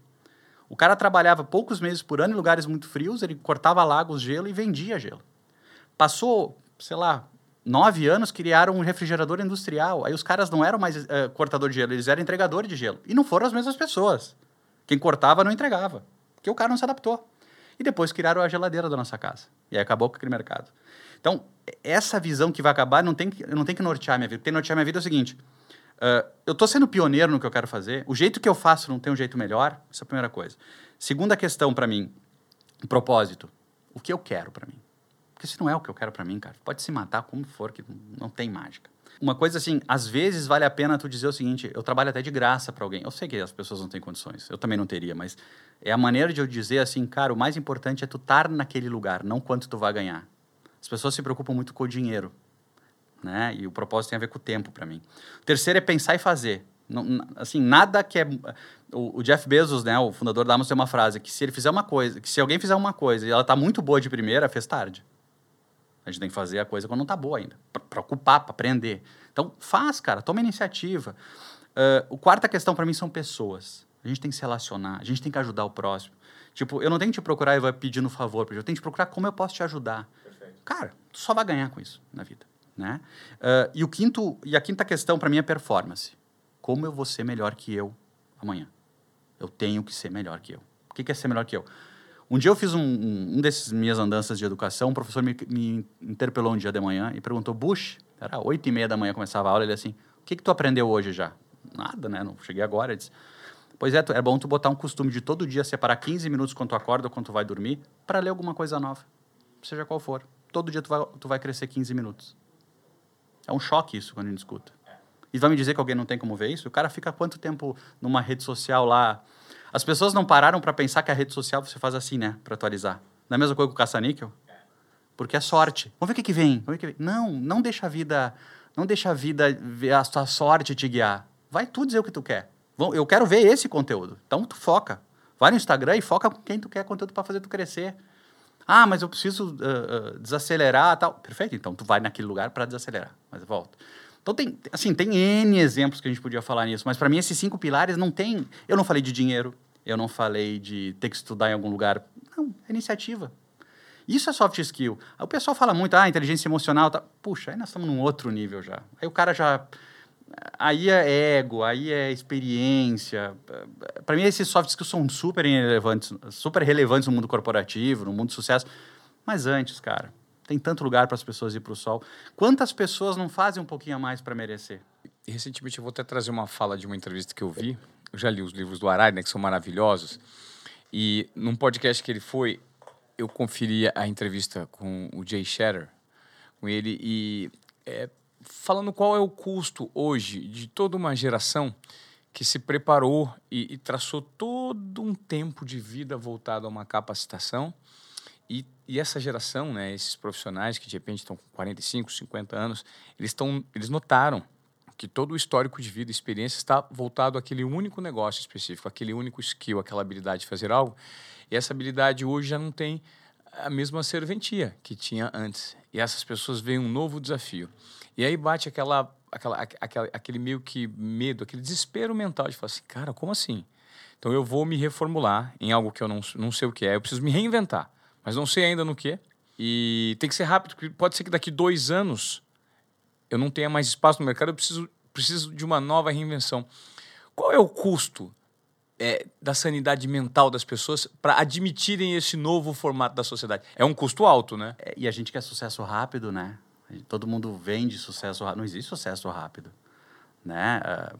O cara trabalhava poucos meses por ano em lugares muito frios, ele cortava lagos, gelo e vendia gelo. Passou, sei lá, nove anos, criaram um refrigerador industrial. Aí os caras não eram mais uh, cortador de gelo, eles eram entregador de gelo. E não foram as mesmas pessoas. Quem cortava não entregava, porque o cara não se adaptou. E depois criaram a geladeira da nossa casa. E aí acabou com aquele mercado. Então, essa visão que vai acabar não tem que, não tem que nortear minha vida. Tem que nortear minha vida é o seguinte: uh, eu estou sendo pioneiro no que eu quero fazer, o jeito que eu faço não tem um jeito melhor, essa é a primeira coisa. Segunda questão para mim, propósito. O que eu quero para mim? Porque se não é o que eu quero para mim, cara, pode se matar como for, que não tem mágica. Uma coisa assim, às vezes vale a pena tu dizer o seguinte: eu trabalho até de graça para alguém. Eu sei que as pessoas não têm condições, eu também não teria, mas é a maneira de eu dizer assim, cara, o mais importante é tu estar naquele lugar, não quanto tu vai ganhar. As pessoas se preocupam muito com o dinheiro, né? E o propósito tem a ver com o tempo para mim. O terceiro é pensar e fazer. Não, assim, nada que é o, o, Jeff Bezos, né, o fundador da Amazon, tem uma frase que se ele fizer uma coisa, que se alguém fizer uma coisa e ela tá muito boa de primeira, fez tarde. A gente tem que fazer a coisa quando não tá boa ainda, para ocupar, para aprender. Então, faz, cara, toma iniciativa. Uh, a quarta questão para mim são pessoas. A gente tem que se relacionar, a gente tem que ajudar o próximo. Tipo, eu não tenho que te procurar e vai pedindo favor, eu tenho que te procurar como eu posso te ajudar. Cara, tu só vai ganhar com isso na vida, né? Uh, e o quinto e a quinta questão para mim é performance. Como eu vou ser melhor que eu amanhã? Eu tenho que ser melhor que eu. O que é ser melhor que eu? Um dia eu fiz um, um, desses minhas andanças de educação, um professor me, me, interpelou um dia de manhã e perguntou, Bush, era oito e meia da manhã, começava a aula, ele assim, o que, que tu aprendeu hoje já? Nada, né? Não cheguei agora. Ele disse, pois é, é bom tu botar um costume de todo dia separar 15 minutos quando tu acorda ou quando tu vai dormir para ler alguma coisa nova, seja qual for todo dia tu vai, tu vai crescer 15 minutos. É um choque isso quando a gente escuta. E vai me dizer que alguém não tem como ver isso? O cara fica quanto tempo numa rede social lá? As pessoas não pararam para pensar que a rede social você faz assim, né? Para atualizar. Não é a mesma coisa com o caça-níquel? Porque é sorte. Vamos ver o que, que vem. Vamos ver o que vem. Não, não deixa a vida, não deixa a vida ver a sua sorte te guiar. Vai tu dizer o que tu quer. Eu quero ver esse conteúdo. Então tu foca. Vai no Instagram e foca com quem tu quer conteúdo para fazer tu crescer. Ah, mas eu preciso uh, uh, desacelerar tal. Perfeito, então tu vai naquele lugar para desacelerar. Mas volta. Então tem, assim, tem N exemplos que a gente podia falar nisso, mas para mim esses cinco pilares não tem. Eu não falei de dinheiro, eu não falei de ter que estudar em algum lugar. Não, é iniciativa. Isso é soft skill. O pessoal fala muito, ah, inteligência emocional. Tá. Puxa, aí nós estamos num outro nível já. Aí o cara já aí é ego, aí é experiência. Para mim, esses soft skills são super relevantes, super relevantes no mundo corporativo, no mundo do sucesso. Mas antes, cara, tem tanto lugar para as pessoas ir para o sol. Quantas pessoas não fazem um pouquinho a mais para merecer? Recentemente, eu vou até trazer uma fala de uma entrevista que eu vi. Eu já li os livros do Arari, né, que são maravilhosos. E num podcast que ele foi, eu conferi a entrevista com o Jay Shatter, com ele, e é, falando qual é o custo hoje de toda uma geração que se preparou e, e traçou todo um tempo de vida voltado a uma capacitação. E, e, essa geração, né, esses profissionais que de repente estão com 45, 50 anos, eles, estão, eles notaram que todo o histórico de vida, experiência está voltado àquele único negócio específico, aquele único skill, aquela habilidade de fazer algo. E essa habilidade hoje já não tem a mesma serventia que tinha antes. E essas pessoas veem um novo desafio. E aí bate aquela, aquela, aquela, aquele meio que medo, aquele desespero mental de falar assim, cara, como assim? Então eu vou me reformular em algo que eu não, não sei o que é, eu preciso me reinventar, mas não sei ainda no que. E tem que ser rápido, porque pode ser que daqui dois anos eu não tenha mais espaço no mercado, eu preciso, preciso de uma nova reinvenção. Qual é o custo é, da sanidade mental das pessoas para admitirem esse novo formato da sociedade? É um custo alto, né? É, e a gente quer sucesso rápido, né? Todo mundo vende sucesso rápido. Não existe sucesso rápido, né? A,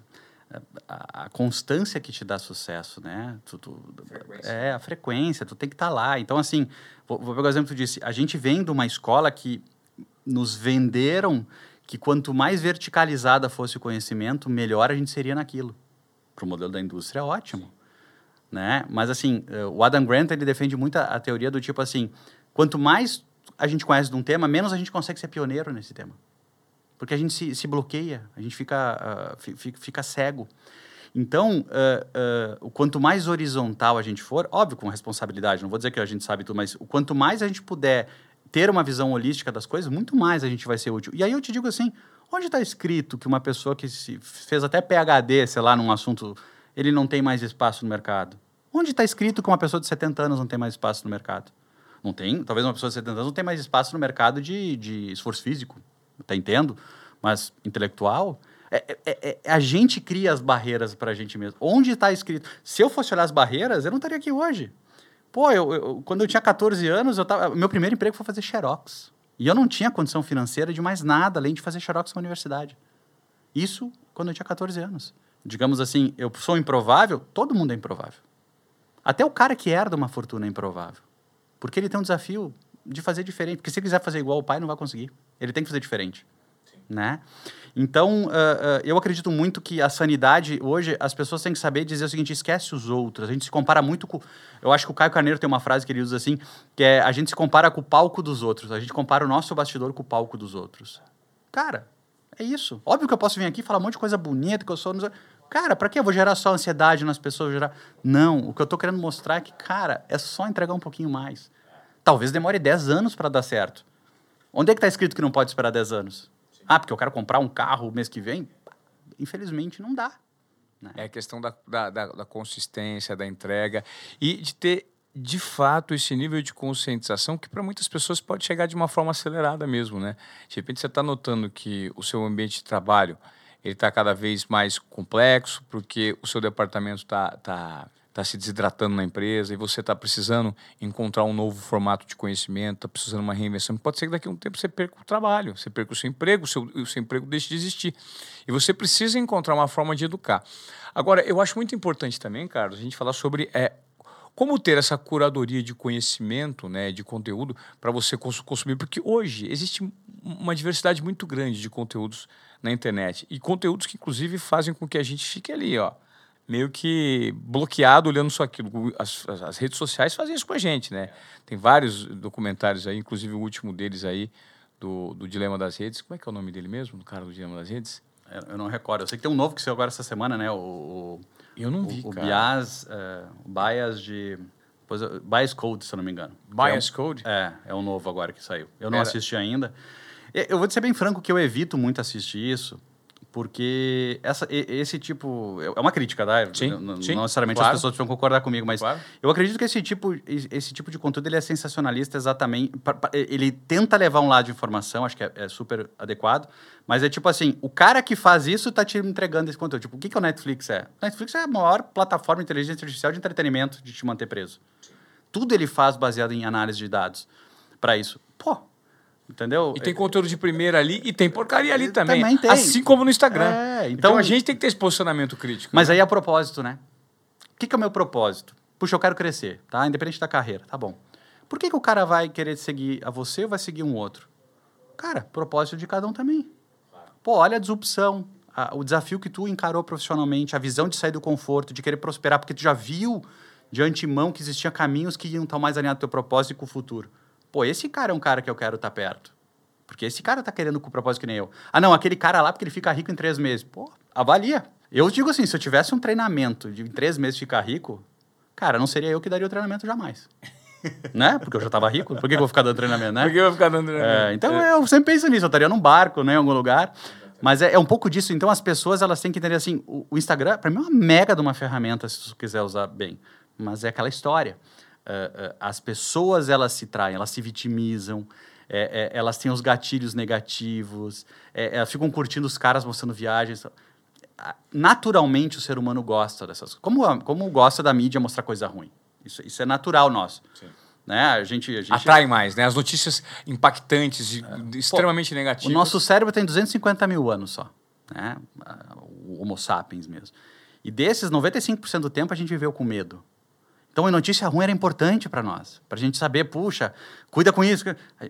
a, a constância que te dá sucesso, né? Tu, tu, é, a frequência, tu tem que estar tá lá. Então, assim, vou, vou pegar o exemplo que tu disse. A gente vem de uma escola que nos venderam que quanto mais verticalizada fosse o conhecimento, melhor a gente seria naquilo. Para o modelo da indústria é ótimo. Né? Mas, assim, eh, o Adam Grant ele defende muito a, a teoria do tipo assim, quanto mais a gente conhece de um tema, menos a gente consegue ser pioneiro nesse tema. Porque a gente se, se bloqueia, a gente fica, uh, fica, fica, cego. Então, uh, uh, quanto mais horizontal a gente for, óbvio com responsabilidade, não vou dizer que a gente sabe tudo, mas o quanto mais a gente puder ter uma visão holística das coisas, muito mais a gente vai ser útil. E aí eu te digo assim, onde está escrito que uma pessoa que se fez até PhD, sei lá, num assunto, ele não tem mais espaço no mercado? Onde está escrito que uma pessoa de 70 anos não tem mais espaço no mercado? Não tem, talvez uma pessoa de 70 anos não tenha mais espaço no mercado de, de esforço físico, tá entendo? Mas intelectual, é, é, é, a gente cria as barreiras para a gente mesmo. Onde está escrito? Se eu fosse olhar as barreiras, eu não estaria aqui hoje. Pô, eu, eu, quando eu tinha 14 anos, eu tava, meu primeiro emprego foi fazer xerox. E eu não tinha condição financeira de mais nada além de fazer xerox na universidade. Isso quando eu tinha 14 anos. Digamos assim, eu sou improvável, todo mundo é improvável. Até o cara que herda uma fortuna é improvável. Porque ele tem um desafio de fazer diferente. Porque se ele quiser fazer igual o pai, não vai conseguir. Ele tem que fazer diferente. Sim. Né? Então, uh, uh, eu acredito muito que a sanidade, hoje, as pessoas têm que saber dizer o seguinte: esquece os outros. A gente se compara muito com. Eu acho que o Caio Carneiro tem uma frase que ele usa assim: que é a gente se compara com o palco dos outros. A gente compara o nosso bastidor com o palco dos outros. Cara, é isso. Óbvio que eu posso vir aqui falar um monte de coisa bonita, que eu sou. Cara, para que eu vou gerar só ansiedade nas pessoas? Gerar... Não, o que eu tô querendo mostrar é que, cara, é só entregar um pouquinho mais. Talvez demore 10 anos para dar certo. Onde é que está escrito que não pode esperar 10 anos? Ah, porque eu quero comprar um carro mês que vem? Infelizmente, não dá. Né? É a questão da, da, da, da consistência, da entrega e de ter de fato esse nível de conscientização que para muitas pessoas pode chegar de uma forma acelerada mesmo, né? De repente você está notando que o seu ambiente de trabalho ele está cada vez mais complexo porque o seu departamento está tá está se desidratando na empresa e você está precisando encontrar um novo formato de conhecimento, está precisando de uma reinvenção. Pode ser que daqui a um tempo você perca o trabalho, você perca o seu emprego, o seu, o seu emprego deixe de existir. E você precisa encontrar uma forma de educar. Agora, eu acho muito importante também, Carlos, a gente falar sobre é, como ter essa curadoria de conhecimento, né, de conteúdo para você consumir, porque hoje existe uma diversidade muito grande de conteúdos na internet e conteúdos que inclusive fazem com que a gente fique ali, ó, meio que bloqueado olhando só aquilo. As, as, redes sociais fazem isso com a gente, né? Tem vários documentários aí, inclusive o último deles aí, do, do Dilema das Redes. Como é que é o nome dele mesmo, do cara do Dilema das Redes? Eu não recordo. Eu sei que tem um novo que saiu agora essa semana, né? O, o eu não vi, o, cara. O Bias, uh, o Bias de... Pois, Bias Code, se eu não me engano. Bias é um, Code? É, é um novo agora que saiu. Eu não Era... assisti ainda. Eu vou ser bem franco que eu evito muito assistir isso, porque essa, esse tipo. É uma crítica, tá? Sim, não, sim, não necessariamente claro. as pessoas precisam concordar comigo, mas claro. eu acredito que esse tipo, esse tipo de conteúdo ele é sensacionalista exatamente. Ele tenta levar um lado de informação, acho que é, é super adequado, mas é tipo assim: o cara que faz isso está te entregando esse conteúdo. Tipo, o que, que o Netflix é? O Netflix é a maior plataforma de inteligência artificial de entretenimento de te manter preso. Tudo ele faz baseado em análise de dados para isso. Pô, Entendeu? E tem conteúdo de primeira ali e tem porcaria ali também. Também tem. Assim como no Instagram. É, então, então, a gente tem que ter esse posicionamento crítico. Mas né? aí a propósito, né? O que, que é o meu propósito? Puxa, eu quero crescer, tá? Independente da carreira, tá bom. Por que, que o cara vai querer seguir a você ou vai seguir um outro? Cara, propósito de cada um também. Pô, olha a disrupção, a, o desafio que tu encarou profissionalmente, a visão de sair do conforto, de querer prosperar, porque tu já viu de antemão que existiam caminhos que iam estar mais alinhados com o teu propósito e com o futuro. Pô, esse cara é um cara que eu quero estar perto. Porque esse cara tá querendo com o propósito que nem eu. Ah, não, aquele cara lá porque ele fica rico em três meses. Pô, avalia. Eu digo assim, se eu tivesse um treinamento de em três meses ficar rico, cara, não seria eu que daria o treinamento jamais. né? Porque eu já tava rico. Por que, que eu vou ficar dando treinamento, né? Por que eu vou ficar dando treinamento? É, então é. eu sempre penso nisso, eu estaria num barco, né, em algum lugar. Mas é, é, um pouco disso. Então as pessoas elas têm que entender assim, o, o Instagram para mim é uma mega de uma ferramenta se você quiser usar bem, mas é aquela história. Uh, uh, as pessoas elas se traem, elas se vitimizam, é, é, elas têm os gatilhos negativos, é, elas ficam curtindo os caras mostrando viagens. Naturalmente o ser humano gosta dessas coisas. Como, como gosta da mídia mostrar coisa ruim. Isso, isso é natural nosso. Sim. Né? A gente, a gente atrai mais, né? As notícias impactantes, é. extremamente Pô, negativas. O nosso cérebro tem 250 mil anos só, né? O Homo sapiens mesmo. E desses, 95% do tempo a gente viveu com medo. Então, a notícia ruim era importante para nós, para a gente saber, puxa, cuida com isso.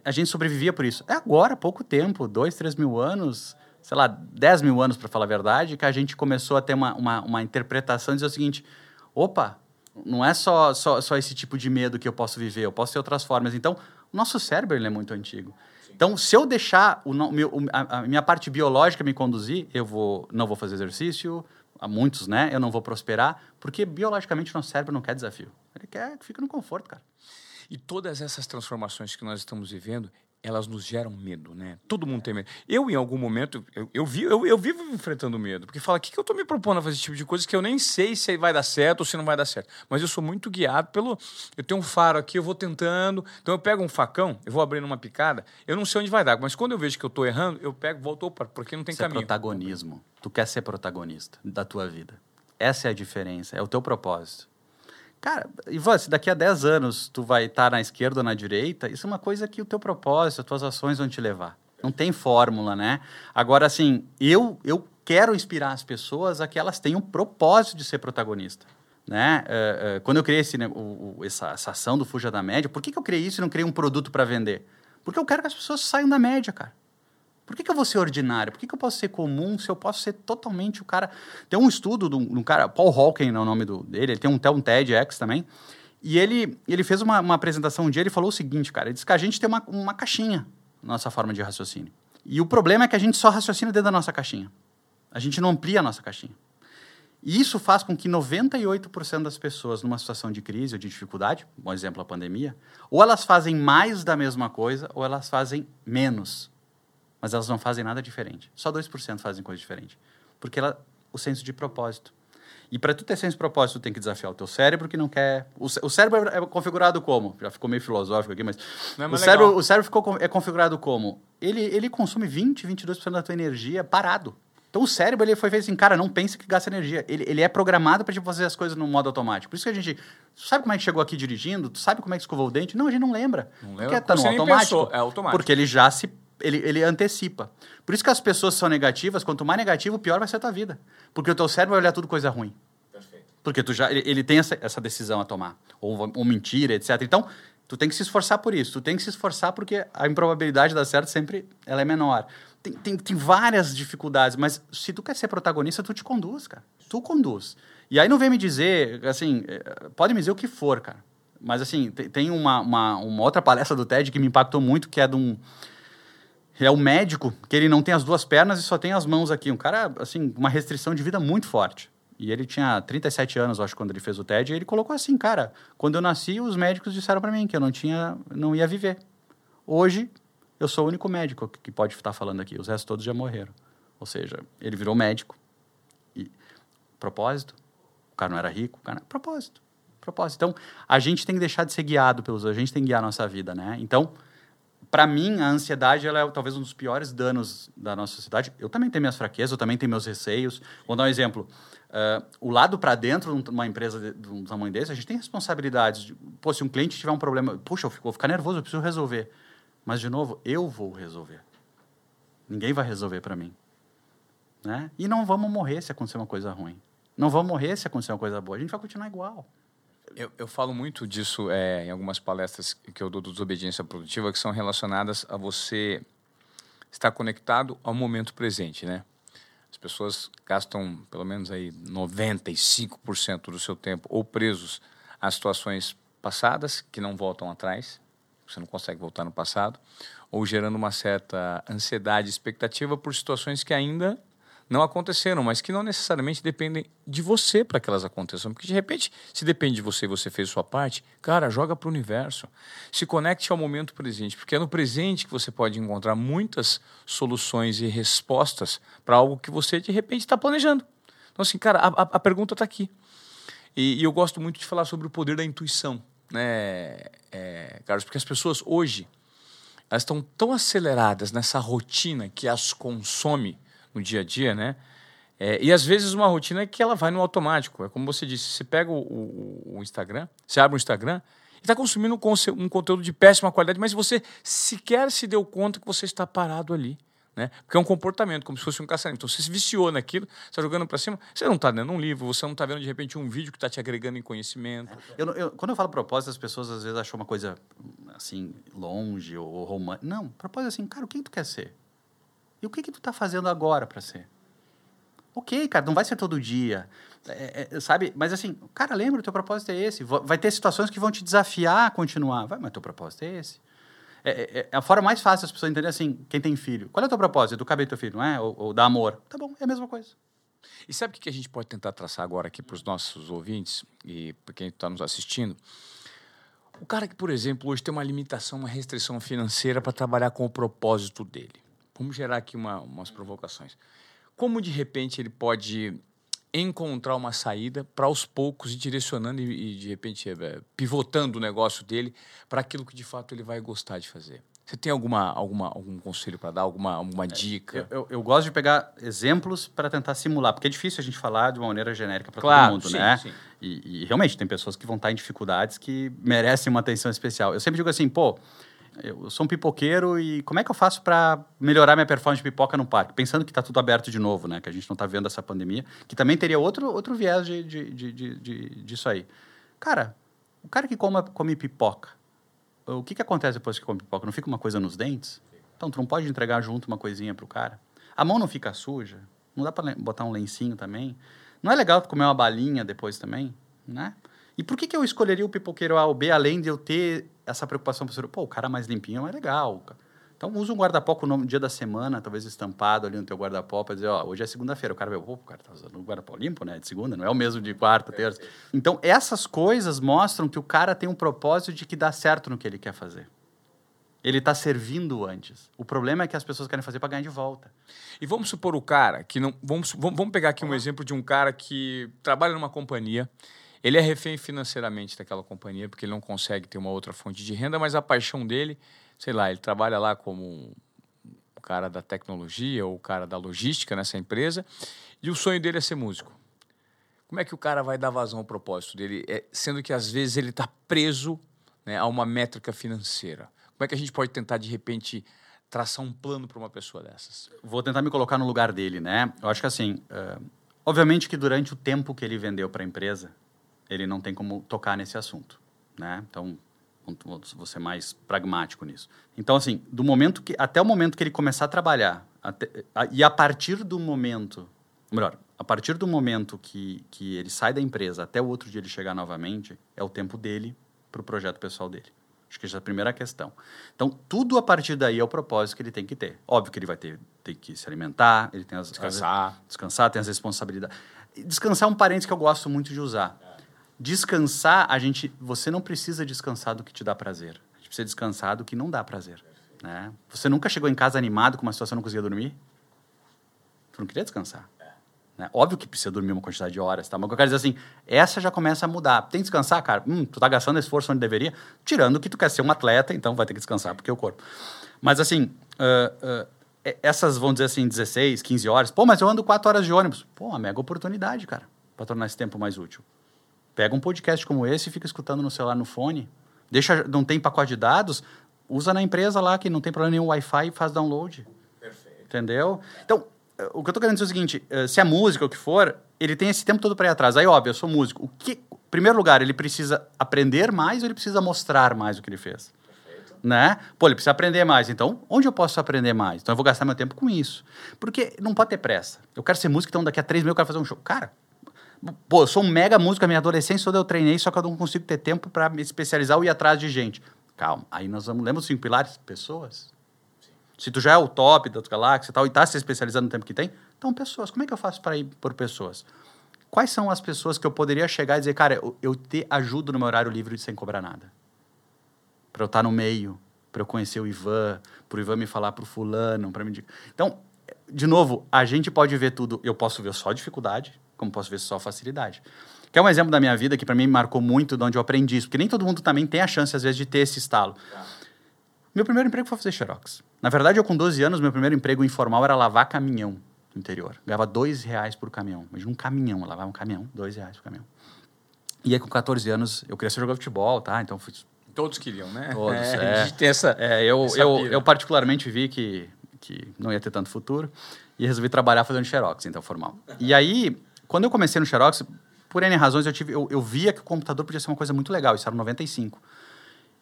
A gente sobrevivia por isso. É agora, pouco tempo, dois, três mil anos, sei lá, dez mil anos, para falar a verdade, que a gente começou a ter uma, uma, uma interpretação e dizer o seguinte: opa, não é só, só, só esse tipo de medo que eu posso viver, eu posso ter outras formas. Então, o nosso cérebro ele é muito antigo. Sim. Então, se eu deixar o, meu, a, a minha parte biológica me conduzir, eu vou, não vou fazer exercício, a muitos, né? Eu não vou prosperar, porque biologicamente o nosso cérebro não quer desafio. Ele quer que fique no conforto, cara. E todas essas transformações que nós estamos vivendo, elas nos geram medo, né? Todo mundo tem medo. Eu, em algum momento, eu, eu, vi, eu, eu vivo enfrentando medo, porque fala, o que, que eu estou me propondo a fazer esse tipo de coisa que eu nem sei se vai dar certo ou se não vai dar certo. Mas eu sou muito guiado pelo. Eu tenho um faro aqui, eu vou tentando. Então eu pego um facão, eu vou abrindo uma picada, eu não sei onde vai dar, mas quando eu vejo que eu estou errando, eu pego, volto, opa, porque não tem Isso caminho. É protagonismo. Tu quer ser protagonista da tua vida. Essa é a diferença, é o teu propósito. Cara, Ivan, se daqui a 10 anos tu vai estar na esquerda ou na direita, isso é uma coisa que o teu propósito, as tuas ações vão te levar. Não tem fórmula, né? Agora, assim, eu, eu quero inspirar as pessoas a que elas tenham um propósito de ser protagonista. Né? Uh, uh, quando eu criei esse, né, o, o, essa, essa, ação do Fuja da Média, por que, que eu criei isso e não criei um produto para vender? Porque eu quero que as pessoas saiam da média, cara. Por que, que eu vou ser ordinário? Por que, que eu posso ser comum se eu posso ser totalmente o cara. Tem um estudo de um, cara, Paul Hawking é o nome do, dele, ele tem um, um TEDx também. E ele, ele fez uma, uma apresentação um dia, ele falou o seguinte, cara, ele disse que a gente tem uma, uma caixinha na nossa forma de raciocínio. E o problema é que a gente só raciocina dentro da nossa caixinha. A gente não amplia a nossa caixinha. E isso faz com que 98% das pessoas numa situação de crise ou de dificuldade, um exemplo a pandemia, ou elas fazem mais da mesma coisa ou elas fazem menos mas elas não fazem nada diferente. Só 2% fazem coisa diferente. Porque ela, o senso de propósito. E para tu ter senso de propósito, tu tem que desafiar o teu cérebro que não quer. O, o cérebro é configurado como? Já ficou meio filosófico aqui, mas. Não é o, cérebro, o cérebro ficou, é configurado como? Ele, ele consome 20, 22% da tua energia parado. Então o cérebro ele foi feito assim, cara, não pense que gasta energia. Ele, ele é programado para tipo, fazer as coisas no modo automático. Por isso que a gente. Tu sabe como é que chegou aqui dirigindo? Tu sabe como é que escovou o dente? Não, a gente não lembra. Não lembra. Porque tá no automático. Pensou, é automático. Porque ele já se ele, ele antecipa. Por isso que as pessoas são negativas, quanto mais negativo, pior vai ser a tua vida. Porque o teu cérebro vai olhar tudo coisa ruim. Perfeito. Porque tu já, ele, ele tem essa, essa, decisão a tomar. Ou, ou mentira, etc. Então, tu tem que se esforçar por isso. Tu tem que se esforçar porque a improbabilidade de dar certo sempre ela é menor. Tem, tem, tem várias dificuldades, mas se tu quer ser protagonista, tu te conduz, cara. Tu conduz. E aí não vem me dizer, assim, eh, pode me dizer o que for, cara. Mas, assim, tem uma, uma, uma outra palestra do TED que me impactou muito, que é de um é o médico que ele não tem as duas pernas e só tem as mãos aqui. Um cara, assim, uma restrição de vida muito forte. E ele tinha 37 anos, acho, quando ele fez o TED, e ele colocou assim, cara, quando eu nasci, os médicos disseram para mim que eu não tinha, não ia viver. Hoje, eu sou o único médico que pode estar falando aqui, os restos todos já morreram. Ou seja, ele virou médico. E propósito, o cara não era rico, o cara, propósito. Propósito. Então, a gente tem que deixar de ser guiado pelos, a gente tem que guiar a nossa vida, né? Então, para mim, a ansiedade ela é talvez um dos piores danos da nossa sociedade. Eu também tenho minhas fraquezas, eu também tenho meus receios. Vou dar um exemplo. Uh, o lado para dentro de uma empresa de, de, um tamanho desse, a gente tem responsabilidades. De, pô, se um cliente tiver um problema, puxa, eu vou ficar nervoso, eu preciso resolver. Mas, de novo, eu vou resolver. Ninguém vai resolver para mim. Né? E não vamos morrer se acontecer uma coisa ruim. Não vamos morrer se acontecer uma coisa boa. A gente vai continuar igual. Eu, eu falo muito disso é, em algumas palestras que eu dou do Desobediência Produtiva, que são relacionadas a você estar conectado ao momento presente, né? As pessoas gastam pelo menos aí 95% do seu tempo ou presos a situações passadas que não voltam atrás, você não consegue voltar no passado, ou gerando uma certa ansiedade expectativa por situações que ainda não aconteceram, mas que não necessariamente dependem de você para que elas aconteçam. Porque de repente, se depende de você e você fez sua parte, cara, joga para o universo. Se conecte ao momento presente, porque é no presente que você pode encontrar muitas soluções e respostas para algo que você de repente está planejando. Então, assim, cara, a, a pergunta está aqui. E, e, eu gosto muito de falar sobre o poder da intuição, né, é, Carlos? Porque as pessoas hoje elas estão tão aceleradas nessa rotina que as consome no dia a dia, né? É, e às vezes uma rotina que ela vai no automático. É como você disse, você pega o, o, o Instagram, você abre o Instagram e está consumindo um, um conteúdo de péssima qualidade, mas você sequer se deu conta que você está parado ali. Né? Porque é um comportamento, como se fosse um caçamento. Então você se viciou naquilo, você está jogando para cima, você não está lendo um livro, você não está vendo de repente um vídeo que está te agregando em conhecimento. Eu, eu, quando eu falo propósito, as pessoas às vezes acham uma coisa assim, longe ou romântica. Não, propósito é assim, cara, o que tu quer ser? E o que, que tu está fazendo agora para ser? Ok, cara, não vai ser todo dia, é, é, sabe? Mas assim, cara, lembra, o teu propósito é esse. Vai ter situações que vão te desafiar a continuar. Vai, mas teu propósito é esse. É, é, é, a forma mais fácil das pessoas entenderem assim, quem tem filho. Qual é o teu propósito? Educar bem teu filho, não é? Ou, ou dar amor. Tá bom, é a mesma coisa. E sabe o que a gente pode tentar traçar agora aqui para os nossos ouvintes e para quem está nos assistindo? O cara que, por exemplo, hoje tem uma limitação, uma restrição financeira para trabalhar com o propósito dele. Vamos gerar aqui uma, umas provocações. Como, de repente, ele pode encontrar uma saída para aos poucos ir direcionando e, e de repente é, pivotando o negócio dele para aquilo que de fato ele vai gostar de fazer. Você tem alguma, alguma, algum conselho para dar, alguma, alguma é, dica? Eu, eu, eu, gosto de pegar exemplos para tentar simular, porque é difícil a gente falar de uma maneira genérica para claro, todo mundo, sim, né? Sim. E, e realmente tem pessoas que vão estar em dificuldades que merecem uma atenção especial. Eu sempre digo assim, pô, eu sou um pipoqueiro e como é que eu faço para melhorar minha performance de pipoca no parque? Pensando que está tudo aberto de novo, né? Que a gente não está vendo essa pandemia, que também teria outro, outro viés de, de, de, de, de disso aí. Cara, o cara que come, come pipoca, o que, que acontece depois que come pipoca? Não fica uma coisa nos dentes? Então, tu não pode entregar junto uma coisinha pro cara? A mão não fica suja? Não dá para botar um lencinho também? Não é legal comer uma balinha depois também, né? E por que, que eu escolheria o pipoqueiro A ou B, além de eu ter essa preocupação para pô, o cara mais limpinho é legal. Então usa um guarda-pó com o nome dia da semana, talvez estampado ali no teu guarda-pó para dizer, ó, hoje é segunda-feira. O cara vê, pô, o cara tá usando um guarda-pó limpo, né? De segunda, não é o mesmo de quarta, terça. Então essas coisas mostram que o cara tem um propósito de que dá certo no que ele quer fazer. Ele está servindo antes. O problema é que as pessoas querem fazer para ganhar de volta. E vamos supor o cara que não. Vamos, vamos pegar aqui um exemplo de um cara que trabalha numa companhia ele é refém financeiramente daquela companhia, porque ele não consegue ter uma outra fonte de renda, mas a paixão dele, sei lá, ele trabalha lá como o cara da tecnologia ou o cara da logística nessa empresa, e o sonho dele é ser músico. Como é que o cara vai dar vazão ao propósito dele, é, sendo que às vezes ele está preso né, a uma métrica financeira? Como é que a gente pode tentar, de repente, traçar um plano para uma pessoa dessas? Vou tentar me colocar no lugar dele, né? Eu acho que assim, uh, obviamente que durante o tempo que ele vendeu para a empresa, ele não tem como tocar nesse assunto, né? Então, vou ser mais pragmático nisso. Então, assim, do momento que até o momento que ele começar a trabalhar, até, a, e a partir do momento, melhor, a partir do momento que, que ele sai da empresa até o outro dia ele chegar novamente, é o tempo dele para o projeto pessoal dele. Acho que essa é a primeira questão. Então, tudo a partir daí é o propósito que ele tem que ter. Óbvio que ele vai ter, ter que se alimentar, ele tem as... Descansar. As, descansar, tem as responsabilidades. Descansar é um parênteses que eu gosto muito de usar. É descansar, a gente, você não precisa descansar do que te dá prazer. A gente precisa descansar do que não dá prazer. Né? Você nunca chegou em casa animado com uma situação não conseguia dormir? Tu não queria descansar. Né? Óbvio que precisa dormir uma quantidade de horas, tá? mas eu quero dizer assim, essa já começa a mudar. Tem que descansar, cara? Hum, tu tá gastando esforço onde deveria? Tirando que tu quer ser um atleta, então vai ter que descansar, porque é o corpo. Mas assim, uh, uh, essas, vão dizer assim, 16, 15 horas. Pô, mas eu ando 4 horas de ônibus. Pô, uma mega oportunidade, cara, para tornar esse tempo mais útil. Pega um podcast como esse e fica escutando no celular, no fone. Deixa, não tem pacote de dados, usa na empresa lá que não tem problema nenhum Wi-Fi e faz download. Perfeito. Entendeu? Então, eh, o que eu estou querendo dizer é o seguinte, eh, se é música ou o que for, ele tem esse tempo todo para ir atrás. Aí, óbvio, eu sou músico. O que, em primeiro lugar, ele precisa aprender mais ou ele precisa mostrar mais o que ele fez? Perfeito. Né? Pô, ele precisa aprender mais. Então, onde eu posso aprender mais? Então, eu vou gastar meu tempo com isso. Porque não pode ter pressa. Eu quero ser músico, então daqui a três meses eu quero fazer um show. Cara, Pô, eu sou um mega músico, a minha adolescência toda eu treinei, só que eu não consigo ter tempo para me especializar ou ir atrás de gente. calma. Aí nós vamos, lembra os cinco pilares? Pessoas. Se tu já é o top da tua galáxia e tal, e tá se especializando no tempo que tem, então pessoas. Como é que eu faço para ir por pessoas? Quais são as pessoas que eu poderia chegar e dizer, cara, eu, eu te ajudo no meu horário livre sem cobrar nada? Para eu estar tá no meio, para eu conhecer o Ivan, para o Ivan me falar para o fulano, para me Então, de novo, a gente pode ver tudo. Eu posso ver só dificuldade, como posso ver só facilidade. Que é um exemplo da minha vida que para mim marcou muito de onde eu aprendi isso, porque nem todo mundo também tem a chance às vezes de ter esse estalo. Meu primeiro emprego foi fazer xerox. Na verdade, eu com 12 anos, meu primeiro emprego informal era lavar caminhão no interior. Ganhava dois reais por caminhão. Imagina um caminhão, eu lavava um caminhão, dois reais por caminhão. E aí, com 14 anos, eu queria ser jogador de futebol, tá? Então, fui... Todos queriam, né? Todos, é. Gente tem essa... É, eu, essa eu, eu, particularmente vi que, que não ia ter tanto futuro e resolvi trabalhar fazendo xerox, então, formal. E aí, quando eu comecei no xerox, por N razões, eu, tive, eu, eu via que o computador podia ser uma coisa muito legal. Isso era 95.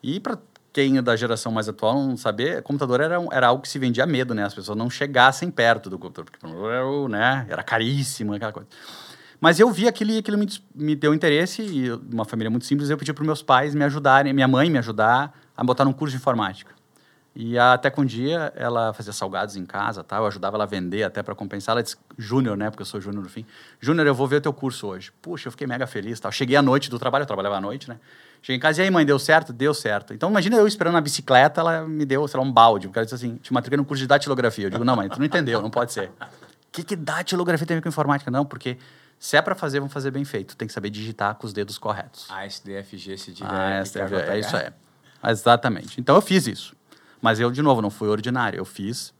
E para quem é da geração mais atual não saber, computador era, era algo que se vendia a medo, né? As pessoas não chegassem perto do computador, porque era, né? era caríssimo, aquela coisa. Mas eu vi aquilo e aquilo me, me deu interesse, e uma família muito simples, eu pedi para meus pais me ajudarem, minha mãe me ajudar a botar num curso de informática. E até que um dia ela fazia salgados em casa, tá? eu ajudava ela a vender até para compensar. Ela disse, Júnior, né? Porque eu sou Júnior no fim. Júnior, eu vou ver o teu curso hoje. Puxa, eu fiquei mega feliz. Tá? Cheguei à noite do trabalho, eu trabalhava à noite, né? Cheguei em casa e aí, mãe, deu certo? Deu certo. Então, imagina eu esperando na bicicleta, ela me deu, sei lá, um balde. O cara disse assim, te matriculei no curso de datilografia. Eu digo, não, mãe, tu não entendeu, não pode ser. O que, que datilografia tem a ver com informática? Não, porque se é para fazer, vamos fazer bem feito. Tem que saber digitar com os dedos corretos. Ah, SDFG, se Ah, SDFG, é isso aí. Exatamente. Então, eu fiz isso. Mas eu, de novo, não fui ordinário. Eu fiz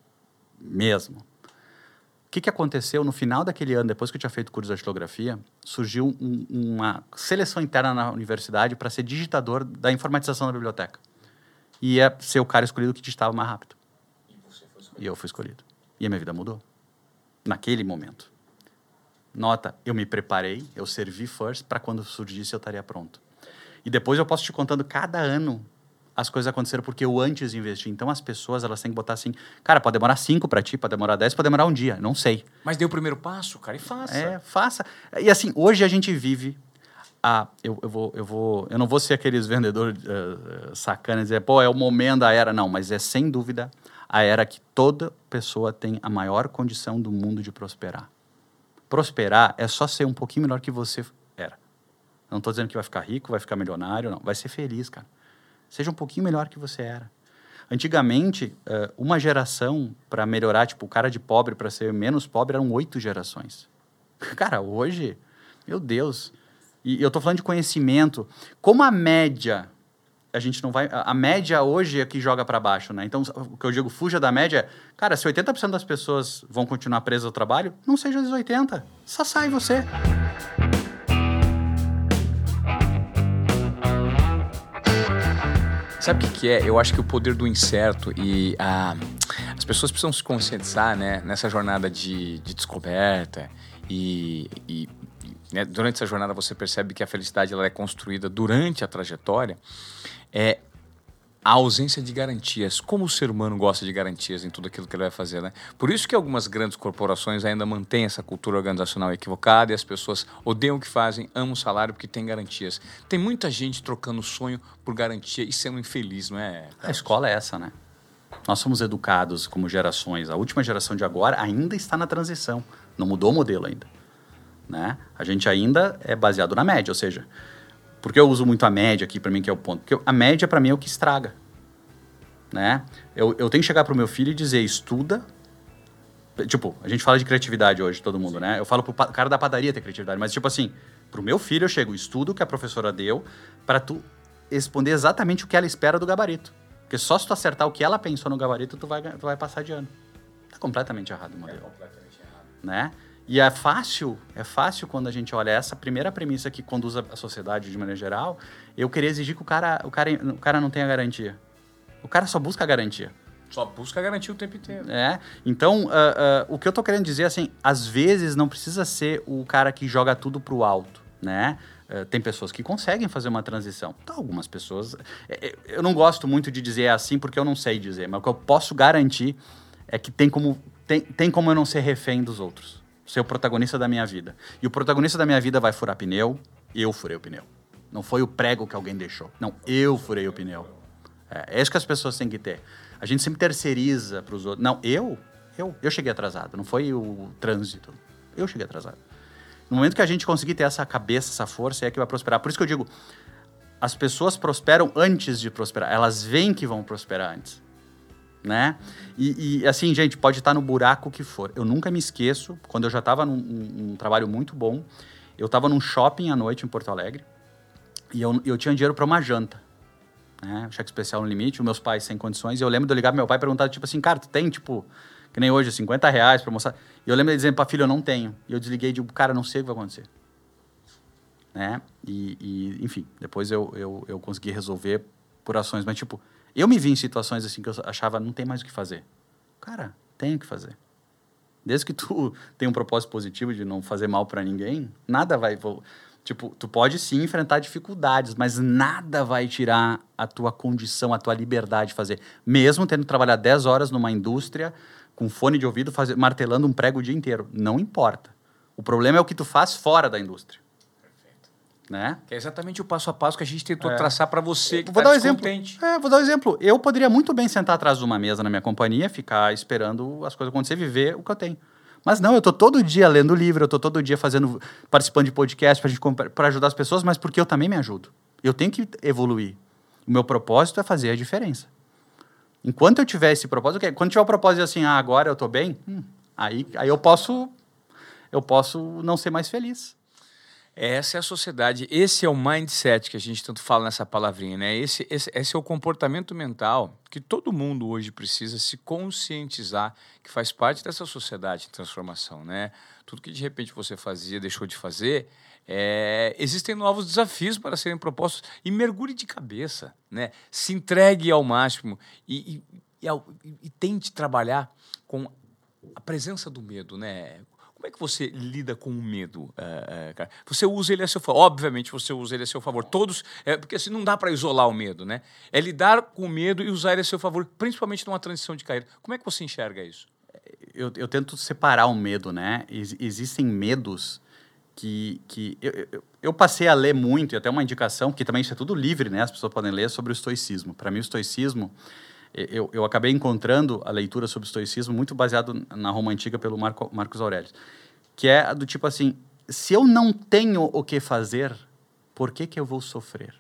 mesmo. O que, que aconteceu no final daquele ano, depois que eu tinha feito curso de datilografia, surgiu um, uma seleção interna na universidade para ser digitador da informatização da biblioteca. E ia ser o cara escolhido que digitava mais rápido. E, você foi escolhido. e eu fui escolhido. E a minha vida mudou. Naquele momento. Nota, eu me preparei, eu servi first para quando surgisse eu estaria pronto. E depois eu posso te contando cada ano as coisas aconteceram porque eu antes investi. Então as pessoas elas têm que botar assim, cara, pode demorar cinco para ti, pode demorar dez, pode demorar um dia, não sei. Mas dê o primeiro passo, cara, e faça. É, faça. E assim, hoje a gente vive a, eu, eu, vou, eu, vou, eu não vou ser aqueles vendedores uh, sacanas dizer, pô, é o momento da era. Não, mas é sem dúvida a era que toda pessoa tem a maior condição do mundo de prosperar. Prosperar é só ser um pouquinho melhor que você era. Não estou dizendo que vai ficar rico, vai ficar milionário, não. Vai ser feliz, cara. Seja um pouquinho melhor que você era. Antigamente, uh, uma geração para melhorar, tipo, o cara de pobre para ser menos pobre eram oito gerações. Cara, hoje, meu Deus. E eu estou falando de conhecimento. Como a média, a gente não vai. A, média hoje é que joga para baixo, né? Então, o que eu digo, fuja da média. Cara, se 80% das pessoas vão continuar presas ao trabalho, não seja os 80%. Só sai você. Sabe o que, que, é? Eu acho que o poder do incerto e a, as pessoas precisam se conscientizar né, nessa jornada de, de descoberta e, e né, durante essa jornada você percebe que a felicidade ela é construída durante a trajetória. É a ausência de garantias. Como o ser humano gosta de garantias em tudo aquilo que ele vai fazer, né? Por isso que algumas grandes corporações ainda mantêm essa cultura organizacional equivocada e as pessoas odeiam o que fazem, amam o salário porque tem garantias. Tem muita gente trocando sonho por garantia e sendo infeliz, não é? Carlos? A escola é essa, né? Nós somos educados como gerações. A última geração de agora ainda está na transição. Não mudou o modelo ainda. Né? A gente ainda é baseado na média, ou seja, por que eu uso muito a média aqui para mim, que é o ponto? Porque a média para mim é o que estraga. Né? Eu, eu tenho que chegar para o meu filho e dizer, estuda. Tipo, a gente fala de criatividade hoje, todo mundo, né? Eu falo pro cara da padaria ter criatividade, mas tipo assim, pro meu filho eu chego, estudo que a professora deu para tu responder exatamente o que ela espera do gabarito. Porque só se tu acertar o que ela pensou no gabarito, tu vai, tu vai passar de ano. Tá completamente errado o modelo. É completamente errado. Né? E é fácil, é fácil quando a gente olha essa primeira premissa que conduz a sociedade de maneira geral, eu querer exigir que o cara, o cara, o cara não tenha garantia. O cara só busca a garantia. Só busca garantia o tempo inteiro. É. Então, uh, uh, o que eu tô querendo dizer, assim, às vezes não precisa ser o cara que joga tudo pro alto, né? Uh, tem pessoas que conseguem fazer uma transição. Então, algumas pessoas... É, é, eu não gosto muito de dizer assim porque eu não sei dizer, mas o que eu posso garantir é que tem como, tem, tem como eu não ser refém dos outros ser o protagonista da minha vida. E o protagonista da minha vida vai furar pneu, eu furei o pneu. Não foi o prego que alguém deixou. Não, eu furei o pneu. É, é isso que as pessoas têm que ter. A gente sempre terceiriza para os outros. Não, eu, eu, eu cheguei atrasado. Não foi o trânsito. Eu cheguei atrasado. No momento que a gente conseguir ter essa cabeça, essa força, é que vai prosperar. Por isso que eu digo, as pessoas prosperam antes de prosperar. Elas veem que vão prosperar antes. Né? E, e assim, gente, pode estar no buraco que for. Eu nunca me esqueço, quando eu já estava num, num, trabalho muito bom, eu estava num shopping à noite em Porto Alegre e eu, eu tinha dinheiro para uma janta. Né? Cheque especial no limite, os meus pais sem condições. E eu lembro de eu ligar pro meu pai e perguntar, tipo assim, cara, tu tem, tipo, que nem hoje, 50 reais para mostrar. E eu lembro de dizer pra filho, eu não tenho. E eu desliguei e digo, cara, não sei o que vai acontecer. Né? E, e enfim, depois eu, eu, eu consegui resolver por ações. Mas, tipo, eu me vi em situações assim que eu achava, não tem mais o que fazer. Cara, tem o que fazer. Desde que tu tenha um propósito positivo de não fazer mal para ninguém, nada vai. Tipo, tu pode sim enfrentar dificuldades, mas nada vai tirar a tua condição, a tua liberdade de fazer. Mesmo tendo que trabalhar 10 horas numa indústria, com fone de ouvido, fazer, martelando um prego o dia inteiro. Não importa. O problema é o que tu faz fora da indústria. Né? Que é exatamente o passo a passo que a gente tentou é. traçar para você que vou tá dar um exemplo. É, vou dar um exemplo. Eu poderia muito bem sentar atrás de uma mesa na minha companhia, ficar esperando as coisas acontecer, viver o que eu tenho. Mas não, eu estou todo dia lendo livro, eu estou todo dia fazendo, participando de podcast para ajudar as pessoas, mas porque eu também me ajudo. Eu tenho que evoluir. O meu propósito é fazer a diferença. Enquanto eu tiver esse propósito, quando tiver o propósito assim, ah, agora eu estou bem, hum, aí, aí eu posso eu posso não ser mais feliz. Essa é a sociedade, esse é o mindset que a gente tanto fala nessa palavrinha, né? Esse, esse, esse, é o comportamento mental que todo mundo hoje precisa se conscientizar que faz parte dessa sociedade de transformação, né? Tudo que de repente você fazia, deixou de fazer, é, existem novos desafios para serem propostos e mergulhe de cabeça, né? Se entregue ao máximo e, e, e, e tente trabalhar com a presença do medo, né? Como é que você lida com o medo, uh, uh, cara? Você usa ele a seu favor. Obviamente você usa ele a seu favor. Todos. É, porque assim não dá para isolar o medo, né? É lidar com o medo e usar ele a seu favor, principalmente numa transição de carreira. Como é que você enxerga isso? Eu, eu tento separar o medo, né? Ex existem medos que. que eu, eu, eu, passei a ler muito, e até uma indicação, que também isso é tudo livre, né? As pessoas podem ler sobre o estoicismo. Para mim, o estoicismo eu, eu acabei encontrando a leitura sobre estoicismo muito baseado na Roma Antiga pelo Marco, Marcos Aurélio, que é do tipo assim, se eu não tenho o que fazer, por que, que eu vou sofrer?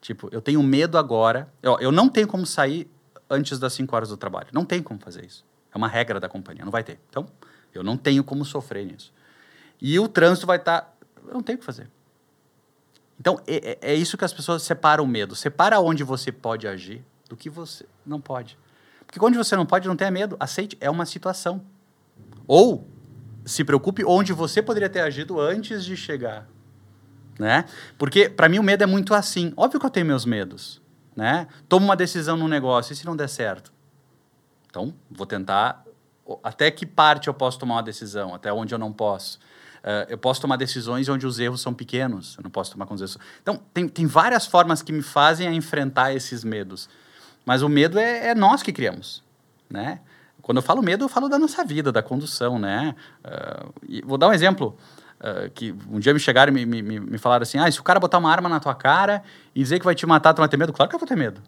Tipo, eu tenho medo agora, eu, eu não tenho como sair antes das 5 horas do trabalho, não tem como fazer isso. É uma regra da companhia, não vai ter. Então, eu não tenho como sofrer nisso. E o trânsito vai estar, tá, eu não tenho o que fazer. Então, é, é, é isso que as pessoas separam o medo. Separa onde você pode agir do que você não pode. Porque quando você não pode, não tenha medo. Aceite, é uma situação. Ou se preocupe onde você poderia ter agido antes de chegar. Né? Porque, para mim, o medo é muito assim. Óbvio que eu tenho meus medos. Né? Tomo uma decisão num negócio, e se não der certo? Então, vou tentar. Até que parte eu posso tomar uma decisão, até onde eu não posso. Uh, eu posso tomar decisões onde os erros são pequenos, eu não posso tomar com os Então, tem, tem várias formas que me fazem a enfrentar esses medos. Mas o medo é, é nós que criamos, né? Quando eu falo medo, eu falo da nossa vida, da condução, né? Uh, vou dar um exemplo. Uh, que um dia me chegaram e me, me, me falaram assim, ah, se o cara botar uma arma na tua cara e dizer que vai te matar, tu vai ter medo? Claro que eu vou ter medo.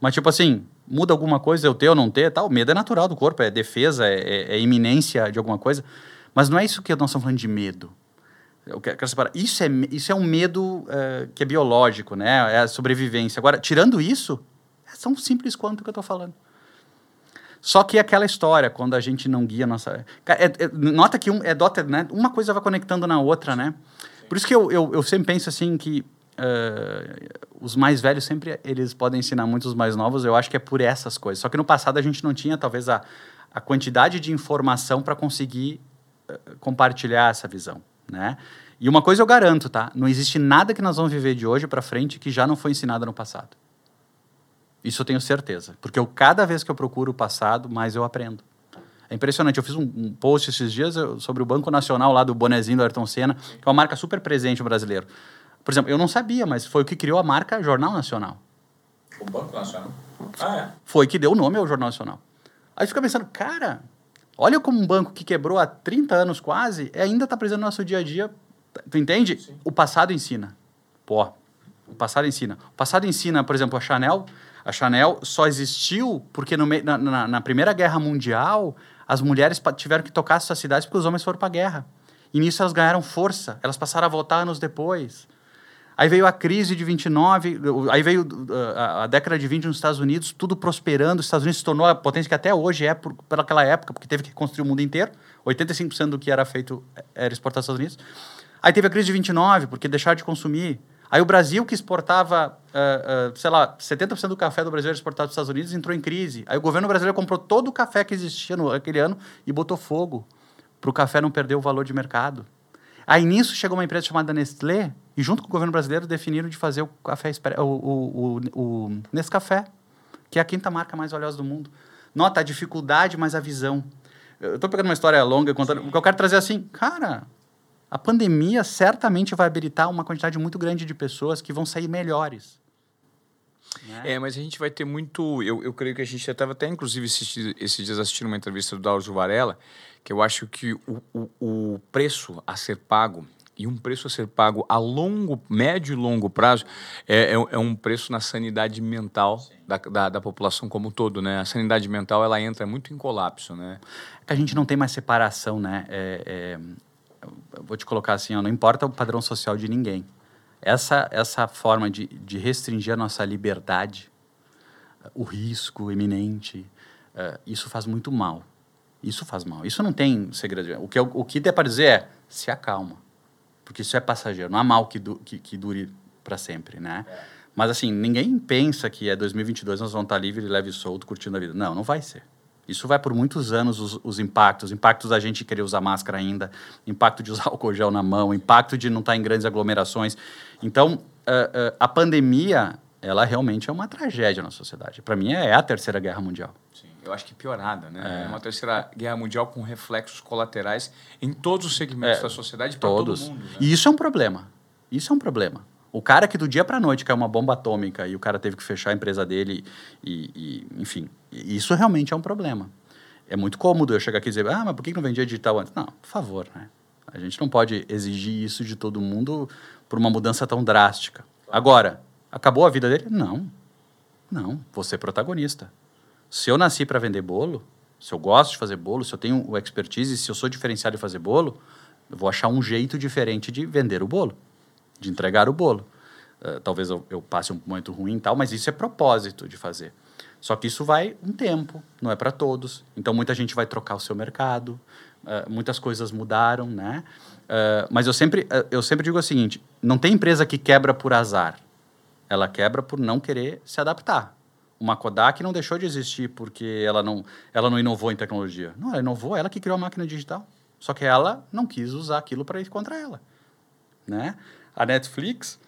Mas, tipo assim, muda alguma coisa eu ter ou não ter, tal. O medo é natural do corpo, é defesa, é, é, é iminência de alguma coisa. Mas não é isso que nós estamos falando de medo. Eu quero separar. Isso é, isso é um medo uh, que é biológico, né? É a sobrevivência. Agora, tirando isso, é tão simples quanto o que eu estou falando. Só que é aquela história, quando a gente não guia a nossa. É, é, nota que um, é dota, né? uma coisa vai conectando na outra, né? Por isso que eu, eu, eu sempre penso assim que uh, os mais velhos sempre eles podem ensinar muito os mais novos. Eu acho que é por essas coisas. Só que no passado a gente não tinha, talvez, a, a quantidade de informação para conseguir uh, compartilhar essa visão, né? E uma coisa eu garanto, tá? Não existe nada que nós vamos viver de hoje para frente que já não foi ensinado no passado. Isso eu tenho certeza. Porque eu, cada vez que eu procuro o passado, mais eu aprendo. É impressionante. Eu fiz um, um post esses dias sobre o Banco Nacional, lá do bonezinho do Ayrton Senna, que é uma marca super presente no brasileiro. Por exemplo, eu não sabia, mas foi o que criou a marca Jornal Nacional. O Banco Nacional? Ah, é? Foi que deu o nome ao Jornal Nacional. Aí fica pensando, cara, olha como um banco que quebrou há 30 anos quase, ainda está presente no nosso dia a dia. Tu entende? Sim. O passado ensina. Pô, O passado ensina. O passado ensina, por exemplo, a Chanel. A Chanel só existiu porque no na, na, na Primeira Guerra Mundial as mulheres tiveram que tocar suas cidades porque os homens foram para a guerra. E nisso elas ganharam força. Elas passaram a voltar anos depois. Aí veio a crise de 29, aí veio uh, a, a, década de 20 nos Estados Unidos, tudo prosperando. Os Estados Unidos se tornou a potência que até hoje é por, pelaquela época, porque teve que construir o mundo inteiro. 85% do que era feito era exportado aos Estados Unidos. Aí teve a crise de 29, porque deixaram de consumir. Aí o Brasil, que exportava, uh, uh, sei lá, 70% do café do Brasil era exportado para os Estados Unidos, entrou em crise. Aí o governo brasileiro comprou todo o café que existia no, naquele ano e botou fogo para o café não perder o valor de mercado. Aí nisso chegou uma empresa chamada Nestlé e junto com o governo brasileiro definiram de fazer o café o, o, o, o Nescafé, que é a quinta marca mais valiosa do mundo. Nota a dificuldade, mas a visão. Eu estou pegando uma história longa contando, porque eu quero trazer assim, cara, a pandemia certamente vai habilitar uma quantidade muito grande de pessoas que vão sair melhores. Né? É, mas a gente vai ter muito. Eu, eu creio que a gente estava até, inclusive, esses, esses dias assistindo uma entrevista do Dauro Varela, que eu acho que o, o, o preço a ser pago e um preço a ser pago a longo, médio e longo prazo é, é, é um preço na sanidade mental da, da, da, população como um todo, né? A sanidade mental ela entra muito em colapso, né? É que a gente não tem mais separação, né? É, é, vou te colocar assim, ó, não importa o padrão social de ninguém. Essa essa forma de, de restringir a nossa liberdade, o risco iminente, uh, isso faz muito mal. Isso faz mal. Isso não tem segredo. O que, o que der para dizer é se acalma. Porque isso é passageiro. Não há mal que, du, que, que dure para sempre, né? É. Mas assim, ninguém pensa que é 2022 nós vamos estar livre, leve e solto, curtindo a vida. Não, não vai ser. Isso vai por muitos anos os, os impactos, impactos da gente querer usar máscara ainda, impacto de usar álcool gel na mão, impacto de não estar em grandes aglomerações. Então, uh, uh, a pandemia, ela realmente é uma tragédia na sociedade. Para mim, é a terceira guerra mundial. Sim eu acho que piorada, né? É. uma terceira guerra mundial com reflexos colaterais em todos os segmentos é, da sociedade para todo mundo. Né? E isso é um problema. Isso é um problema. O cara que do dia para noite caiu uma bomba atômica e o cara teve que fechar a empresa dele e, e, enfim, isso realmente é um problema. É muito cômodo eu chegar aqui e dizer, ah, mas por que não vendia digital antes? Não, por favor, né? A gente não pode exigir isso de todo mundo por uma mudança tão drástica. Agora, acabou a vida dele? Não. Não, você é protagonista. Se eu nasci para vender bolo, se eu gosto de fazer bolo, se eu tenho o expertise, se eu sou diferenciado em fazer bolo, eu vou achar um jeito diferente de vender o bolo, de entregar o bolo. Uh, talvez eu, eu, passe um momento ruim e tal, mas isso é propósito de fazer. Só que isso vai um tempo, não é para todos. Então muita gente vai trocar o seu mercado, uh, muitas coisas mudaram, né? Uh, mas eu sempre, eu sempre digo o seguinte: não tem empresa que quebra por azar. Ela quebra por não querer se adaptar uma Kodak não deixou de existir porque ela não, ela não inovou em tecnologia. Não, ela inovou, ela que criou a máquina digital. Só que ela não quis usar aquilo para ir contra ela. Né? A Netflix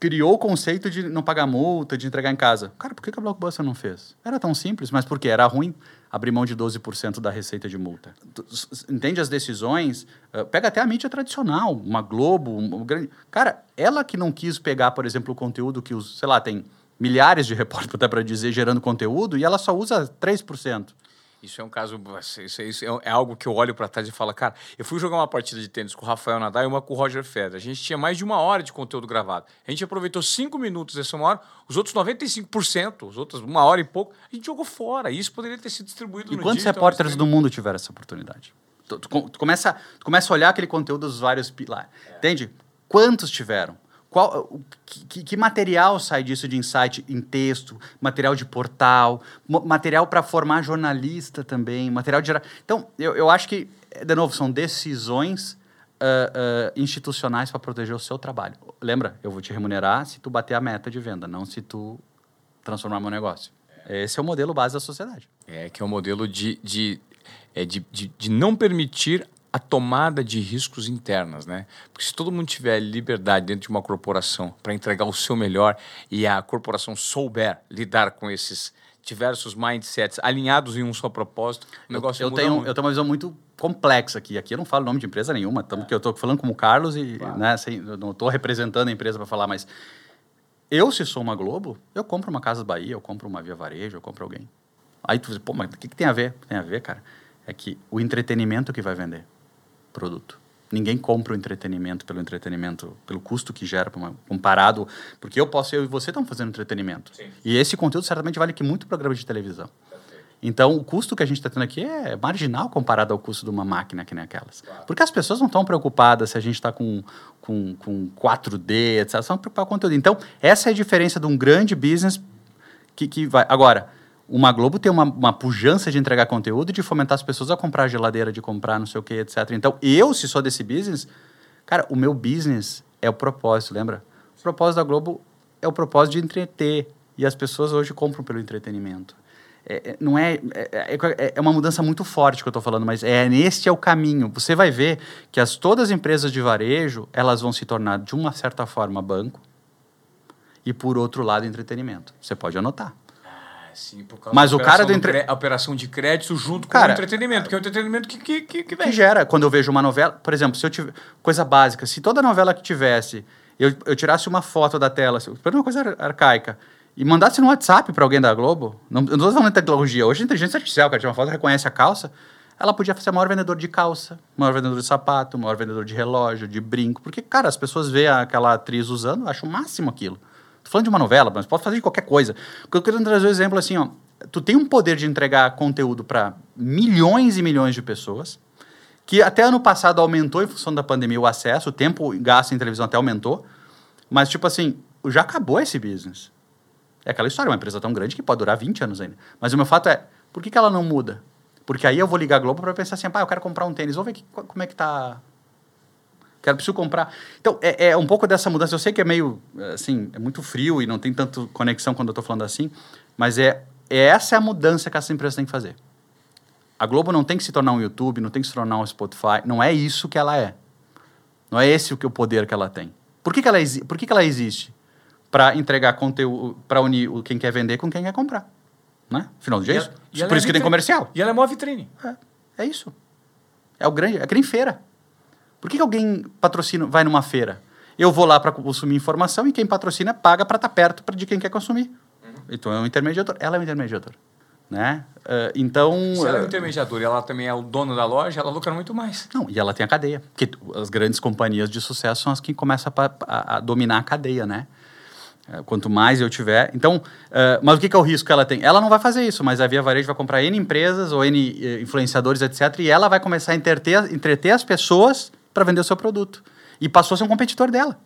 criou o conceito de não pagar multa, de entregar em casa. Cara, por que a Blockbuster não fez? Era tão simples, mas por quê? Era ruim abrir mão de 12% da receita de multa. Entende as decisões? Uh, pega até a mídia tradicional, uma Globo, um grande... Cara, ela que não quis pegar, por exemplo, o conteúdo que os, sei lá, tem milhares de repórteres, até para dizer, gerando conteúdo, e ela só usa 3%. Isso é um caso, isso, isso é, é algo que eu olho para trás e falo, cara, eu fui jogar uma partida de tênis com o Rafael Nadal e uma com o Roger Federer. A gente tinha mais de uma hora de conteúdo gravado. A gente aproveitou cinco minutos dessa uma hora, os outros 95%, os outros uma hora e pouco, a gente jogou fora. E isso poderia ter sido distribuído e no quantos repórteres do mundo tiveram essa oportunidade? Tu, tu, tu, começa, tu começa a olhar aquele conteúdo dos vários... Lá, é. Entende? Quantos tiveram? Qual, que, que, material sai disso de insight em texto, material de portal, material para formar jornalista também, material de. Então, eu, eu acho que, de novo, são decisões uh, uh, institucionais para proteger o seu trabalho. Lembra, eu vou te remunerar se tu bater a meta de venda, não se tu transformar meu negócio. Esse é o modelo base da sociedade. É, que é o modelo de, de, é de, de, de não permitir a tomada de riscos internas, né? Porque se todo mundo tiver liberdade dentro de uma corporação para entregar o seu melhor e a corporação souber lidar com esses diversos mindsets alinhados em um só propósito, o negócio eu, eu tenho muito. eu tenho uma visão muito complexa aqui. Aqui eu não falo nome de empresa nenhuma, tanto que eu estou falando como Carlos e claro. né, eu não estou representando a empresa para falar, mas eu se sou uma Globo, eu compro uma Casa Bahia, eu compro uma Via Varejo, eu compro alguém. Aí tu diz, pô, mas o que, que tem a ver? Tem a ver, cara, é que o entretenimento que vai vender produto. Ninguém compra o entretenimento pelo entretenimento, pelo custo que gera comparado. Porque eu posso, eu e você estamos fazendo entretenimento. Sim. E esse conteúdo certamente vale que muito programa de televisão. Então, o custo que a gente está tendo aqui é marginal comparado ao custo de uma máquina que nem aquelas. Claro. Porque as pessoas não estão preocupadas se a gente está com, com, com 4D, etc. Elas estão preocupadas com o conteúdo. Então, essa é a diferença de um grande business que, que vai. Agora, uma Globo tem uma, uma pujança de entregar conteúdo e de fomentar as pessoas a comprar geladeira, de comprar não sei o que, etc. Então, eu, se sou desse business, cara, o meu business é o propósito, lembra? O propósito da Globo é o propósito de entreter. E as pessoas hoje compram pelo entretenimento. É, é, não é, é, é, é, uma mudança muito forte que eu estou falando, mas é neste é o caminho. Você vai ver que as, todas as empresas de varejo elas vão se tornar de uma certa forma banco e por outro lado entretenimento. Você pode anotar. Sim, mas o cara do, entre... operação de crédito junto cara, com o entretenimento, que é o entretenimento que, que, que, que, que gera. Quando eu vejo uma novela, por exemplo, se eu tiver coisa básica, se toda novela que tivesse eu, eu tirasse uma foto da tela, por uma coisa arcaica, e mandasse no WhatsApp para alguém da Globo, não, não estou falando de tecnologia, hoje a inteligência artificial, cara, tira uma foto, reconhece a calça, ela podia ser o maior vendedor de calça, maior vendedor de sapato, maior vendedor de relógio, de brinco, porque, cara, as pessoas veem aquela atriz usando, acham o máximo aquilo. Tô falando de uma novela, mas pode fazer de qualquer coisa. Eu quero trazer um exemplo assim, ó, tu tem um poder de entregar conteúdo para milhões e milhões de pessoas, que até ano passado aumentou em função da pandemia o acesso, o tempo gasto em televisão até aumentou, mas, tipo assim, já acabou esse business. É aquela história, uma empresa tão grande que pode durar 20 anos ainda. Mas o meu fato é, por que, que ela não muda? Porque aí eu vou ligar a Globo para pensar assim, pá, eu quero comprar um tênis, vou ver que, como é que tá... Quero, preciso comprar. Então, é, é, um pouco dessa mudança. Eu sei que é meio, assim, é muito frio e não tem tanto conexão quando eu estou falando assim, mas é, é essa é a mudança que essas empresas têm que fazer. A Globo não tem que se tornar um YouTube, não tem que se tornar um Spotify, não é isso que ela é. Não é esse o, que, o poder que ela tem. Por que, que, ela, por que, que ela existe? Para entregar conteúdo, para unir quem quer vender com quem quer comprar. Né? Afinal do dia, é isso. Por é isso que tem comercial. E ela é maior vitrine. É, é isso. É o grande. É que nem feira. Por que, que alguém patrocina, vai numa feira? Eu vou lá para consumir informação e quem patrocina paga para estar tá perto de quem quer consumir. Uhum. Então é um intermediador. Ela é um intermediador. Né? Uh, então. Se ela é um intermediador e ela também é o dono da loja, ela lucra muito mais. Não, e ela tem a cadeia. Porque as grandes companhias de sucesso são as que começam a, a, a dominar a cadeia, né? Uh, quanto mais eu tiver. Então, uh, mas o que, que, é o risco que ela tem? Ela não vai fazer isso, mas a Via Varejo vai comprar N empresas ou N influenciadores, etc. E ela vai começar a entreter, entreter as pessoas para vender o seu produto. E passou a ser um competidor dela.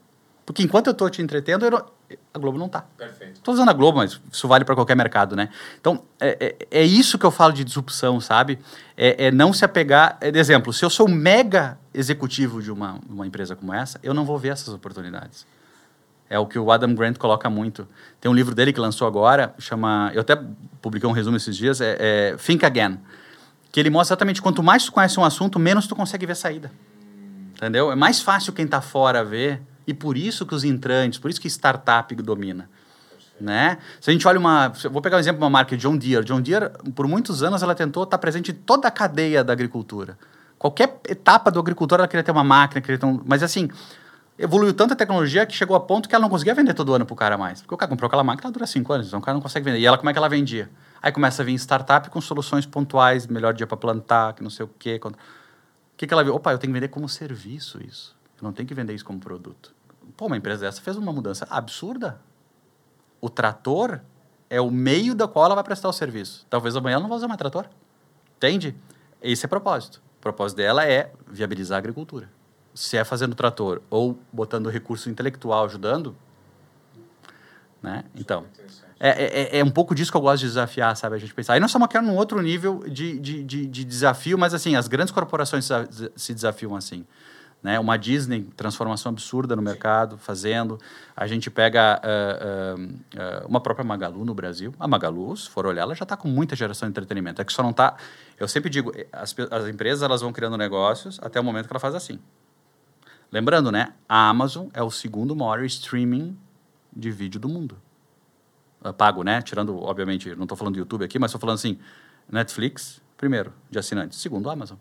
Porque enquanto eu estou te entretendo, eu a Globo não está. Perfeito. Estou usando a Globo, mas isso vale para qualquer mercado, né? Então, é, é, é, isso que eu falo de disrupção, sabe? É, é não se apegar... É, de exemplo, se eu sou mega executivo de uma, uma empresa como essa, eu não vou ver essas oportunidades. É o que o Adam Grant coloca muito. Tem um livro dele que lançou agora, chama... Eu até publiquei um resumo esses dias, é, é Think Again. Que ele mostra exatamente quanto mais tu conhece um assunto, menos tu consegue ver saída. Entendeu? É mais fácil quem está fora ver e por isso que os entrantes, por isso que startup domina. Né? Se a gente olha uma. Vou pegar um exemplo de uma marca John Deere. John Deere, por muitos anos, ela tentou estar presente em toda a cadeia da agricultura. Qualquer etapa do agricultor, ela queria ter uma máquina, queria ter um. Mas assim, evoluiu tanta tecnologia que chegou a ponto que ela não conseguia vender todo ano para o cara mais. Porque o cara comprou aquela máquina, ela dura cinco anos, então o cara não consegue vender. E ela, como é que ela vendia? Aí começa a vir startup com soluções pontuais, melhor dia para plantar, que não sei o quê. O que, que ela viu? Opa, eu tenho que vender como serviço isso. Eu não tenho que vender isso como produto. Pô, uma empresa dessa fez uma mudança absurda. O trator é o meio da qual ela vai prestar o serviço. Talvez amanhã ela não vá usar mais trator. Entende? Esse é o propósito. O propósito dela é viabilizar a agricultura. Se é fazendo trator ou botando recurso intelectual ajudando, né? Então, é, é, é, é, um pouco disso que eu gosto de desafiar, sabe? A gente pensar. Aí nós estamos aqui num outro nível de, de, de, de desafio, mas assim, as grandes corporações se desafiam assim. Né? Uma Disney, transformação absurda no mercado, fazendo. A gente pega uh, uh, uh, uma própria Magalu no Brasil. A Magalu, se for olhar, ela já está com muita geração de entretenimento. É que só não está... Eu sempre digo, as, as empresas elas vão criando negócios até o momento que ela faz assim. Lembrando, né? A Amazon é o segundo maior streaming de vídeo do mundo. Pago, né? Tirando, obviamente, não estou falando do YouTube aqui, mas estou falando assim, Netflix, primeiro, de assinantes. Segundo, Amazon.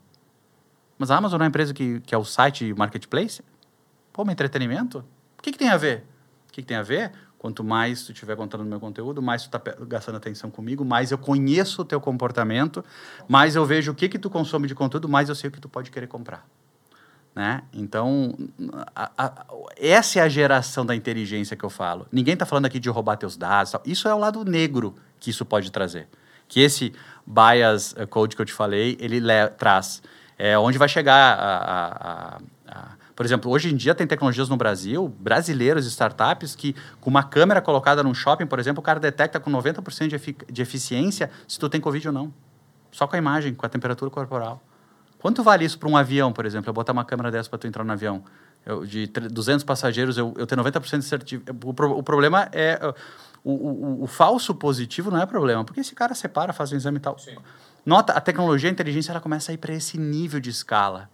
Mas a Amazon é uma empresa que, que é o site marketplace? Pô, mas entretenimento? O que, que tem a ver? O que, que tem a ver? Quanto mais tu estiver contando meu conteúdo, mais tu está gastando atenção comigo, mais eu conheço o teu comportamento, mais eu vejo o que, que tu consome de conteúdo, mais eu sei o que tu pode querer comprar. Né? Então, a, a, essa é a geração da inteligência que eu falo. Ninguém está falando aqui de roubar teus dados. Tal. Isso é o lado negro que isso pode trazer. Que esse bias eh, code que eu te falei, ele traz. É onde vai chegar a, a, por exemplo, hoje em dia tem tecnologias no Brasil, brasileiros startups, que com uma câmera colocada num shopping, por exemplo, o cara detecta com 90% de, efic de eficiência se tu tem Covid ou não. Só com a imagem, com a temperatura corporal. Quanto vale isso para um avião, por exemplo? Eu botar uma câmera dessa para tu entrar no avião. Eu, de 200 passageiros, eu, eu ter 90% de certificado. O, o, problema é... O, o, o, falso positivo não é problema, porque esse cara separa, faz um exame e tal. Sim. Nota, a tecnologia, a inteligência, ela começa a ir para esse nível de escala.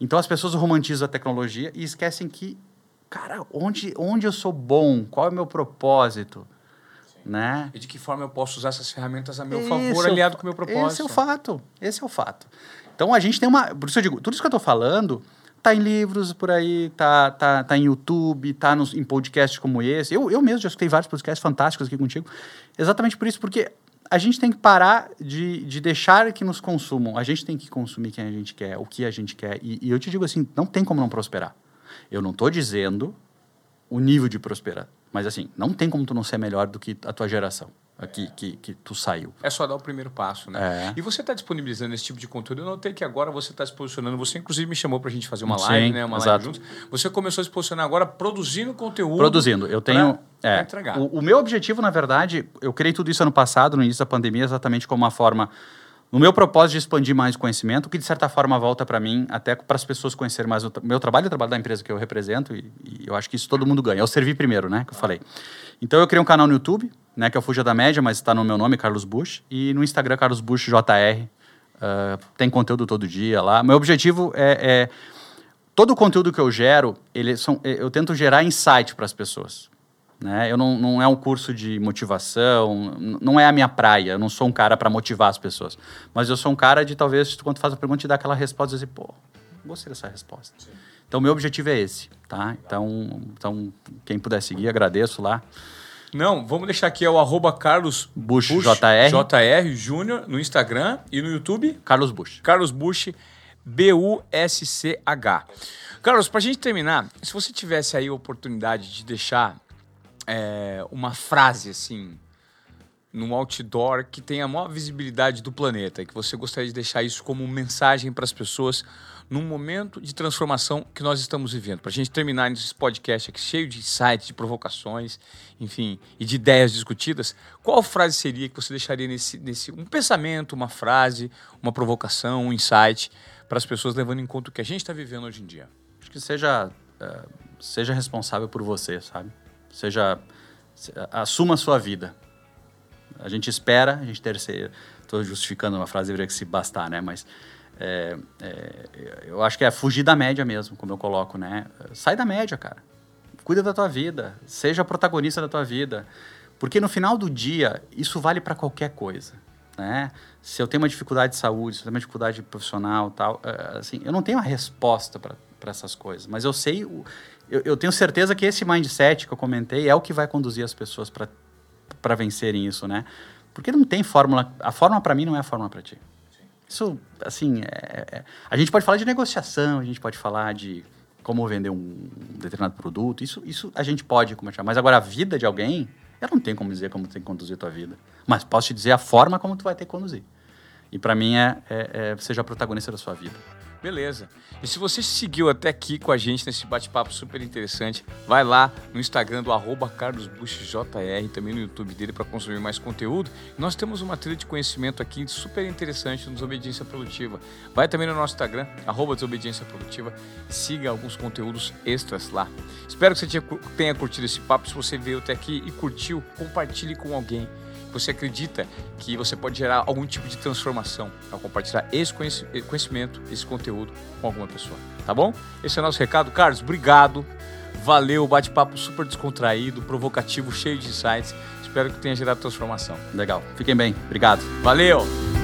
Então as pessoas romantizam a tecnologia e esquecem que, cara, onde, onde eu sou bom? Qual é o meu propósito? Né? E de que forma eu posso usar essas ferramentas a meu esse favor, é aliado com o meu propósito? Esse é o fato. Esse é o fato. Então a gente tem uma. Por isso eu digo, tudo isso que eu estou falando tá em livros por aí, tá, tá, tá em YouTube, tá nos, em podcasts como esse. Eu, eu mesmo já escutei vários podcasts fantásticos aqui contigo. Exatamente por isso, porque a gente tem que parar de, de deixar que nos consumam. A gente tem que consumir quem a gente quer, o que a gente quer. E, e eu te digo assim, não tem como não prosperar. Eu não estou dizendo o nível de prosperar. Mas assim, não tem como tu não ser melhor do que a tua geração aqui que, que tu saiu. É só dar o primeiro passo, né? É. E você está disponibilizando esse tipo de conteúdo. Eu notei que agora você está se posicionando. Você, inclusive, me chamou para a gente fazer uma Sim, live, né? Uma exato. live juntos. Você começou a se posicionar agora produzindo conteúdo. Produzindo. Eu tenho. Pra, é, pra entregar. O, o meu objetivo, na verdade, eu criei tudo isso ano passado, no início da pandemia, exatamente como uma forma no meu propósito de expandir mais o conhecimento, que de certa forma volta para mim, até para as pessoas conhecerem mais o meu trabalho e o trabalho da empresa que eu represento, e, e, eu acho que isso todo mundo ganha. Eu servi primeiro, né, que eu falei. Então eu criei um canal no YouTube, né, que é o Fuja da Média, mas está no meu nome, Carlos Bush, e no Instagram, Carlos Bush JR. Uh, tem conteúdo todo dia lá. Meu objetivo é, é todo o conteúdo que eu gero, ele são, eu tento gerar insight para as pessoas. Né? Eu não, não é um curso de motivação, não é a minha praia. Eu não sou um cara para motivar as pessoas. Mas eu sou um cara de, talvez, quando tu faz a pergunta, te dar aquela resposta e dizer, pô, gostei dessa resposta. Sim. Então, meu objetivo é esse, tá? Então, então, quem puder seguir, agradeço lá. Não, vamos deixar aqui é o arroba Carlos Bush, Bush JR. JR Júnior no Instagram e no YouTube. Carlos Bush. Carlos Bush, B-U-S-C-H. Carlos, para a gente terminar, se você tivesse aí a oportunidade de deixar é, uma frase assim num outdoor que tenha a maior visibilidade do planeta e que você gostaria de deixar isso como mensagem para as pessoas num momento de transformação que nós estamos vivendo. Para a gente terminar esse podcast aqui cheio de insights, de provocações, enfim, e de ideias discutidas, qual frase seria que você deixaria nesse, nesse um pensamento, uma frase, uma provocação, um insight para as pessoas levando em conta o que a gente está vivendo hoje em dia? Acho que seja, uh, seja responsável por você, sabe? Seja, assuma a sua vida. A gente espera, a gente terceira. Estou justificando uma frase, deveria que se bastar, né? Mas é, é, eu acho que é fugir da média mesmo, como eu coloco, né? Sai da média, cara. Cuida da tua vida. Seja protagonista da tua vida. Porque no final do dia, isso vale para qualquer coisa. Né? Se eu tenho uma dificuldade de saúde, se eu tenho uma dificuldade profissional tal, é, assim, eu não tenho uma resposta para essas coisas, mas eu sei, eu, eu, tenho certeza que esse mindset que eu comentei é o que vai conduzir as pessoas para vencerem isso, né? Porque não tem fórmula. A fórmula para mim não é a fórmula para ti. Isso, assim, é, é, a gente pode falar de negociação, a gente pode falar de como vender um determinado produto, isso, isso a gente pode começar. Mas agora a vida de alguém, eu não tenho como dizer como tem que conduzir a tua vida. Mas posso te dizer a forma como tu vai ter que conduzir. E para mim é, é, é seja protagonista da sua vida. Beleza. E se você seguiu até aqui com a gente nesse bate-papo super interessante, vai lá no Instagram do arroba carlosbushjr, também no YouTube dele para consumir mais conteúdo. Nós temos uma trilha de conhecimento aqui super interessante no Desobediência Produtiva. Vai também no nosso Instagram, arroba Desobediência Produtiva, siga alguns conteúdos extras lá. Espero que você tenha curtido esse papo. Se você veio até aqui e curtiu, compartilhe com alguém você acredita que você pode gerar algum tipo de transformação ao compartilhar esse conhecimento, esse conteúdo com alguma pessoa. Tá bom? Esse é o nosso recado. Carlos, obrigado. Valeu, bate-papo super descontraído, provocativo, cheio de insights. Espero que tenha gerado transformação. Legal. Fiquem bem. Obrigado. Valeu!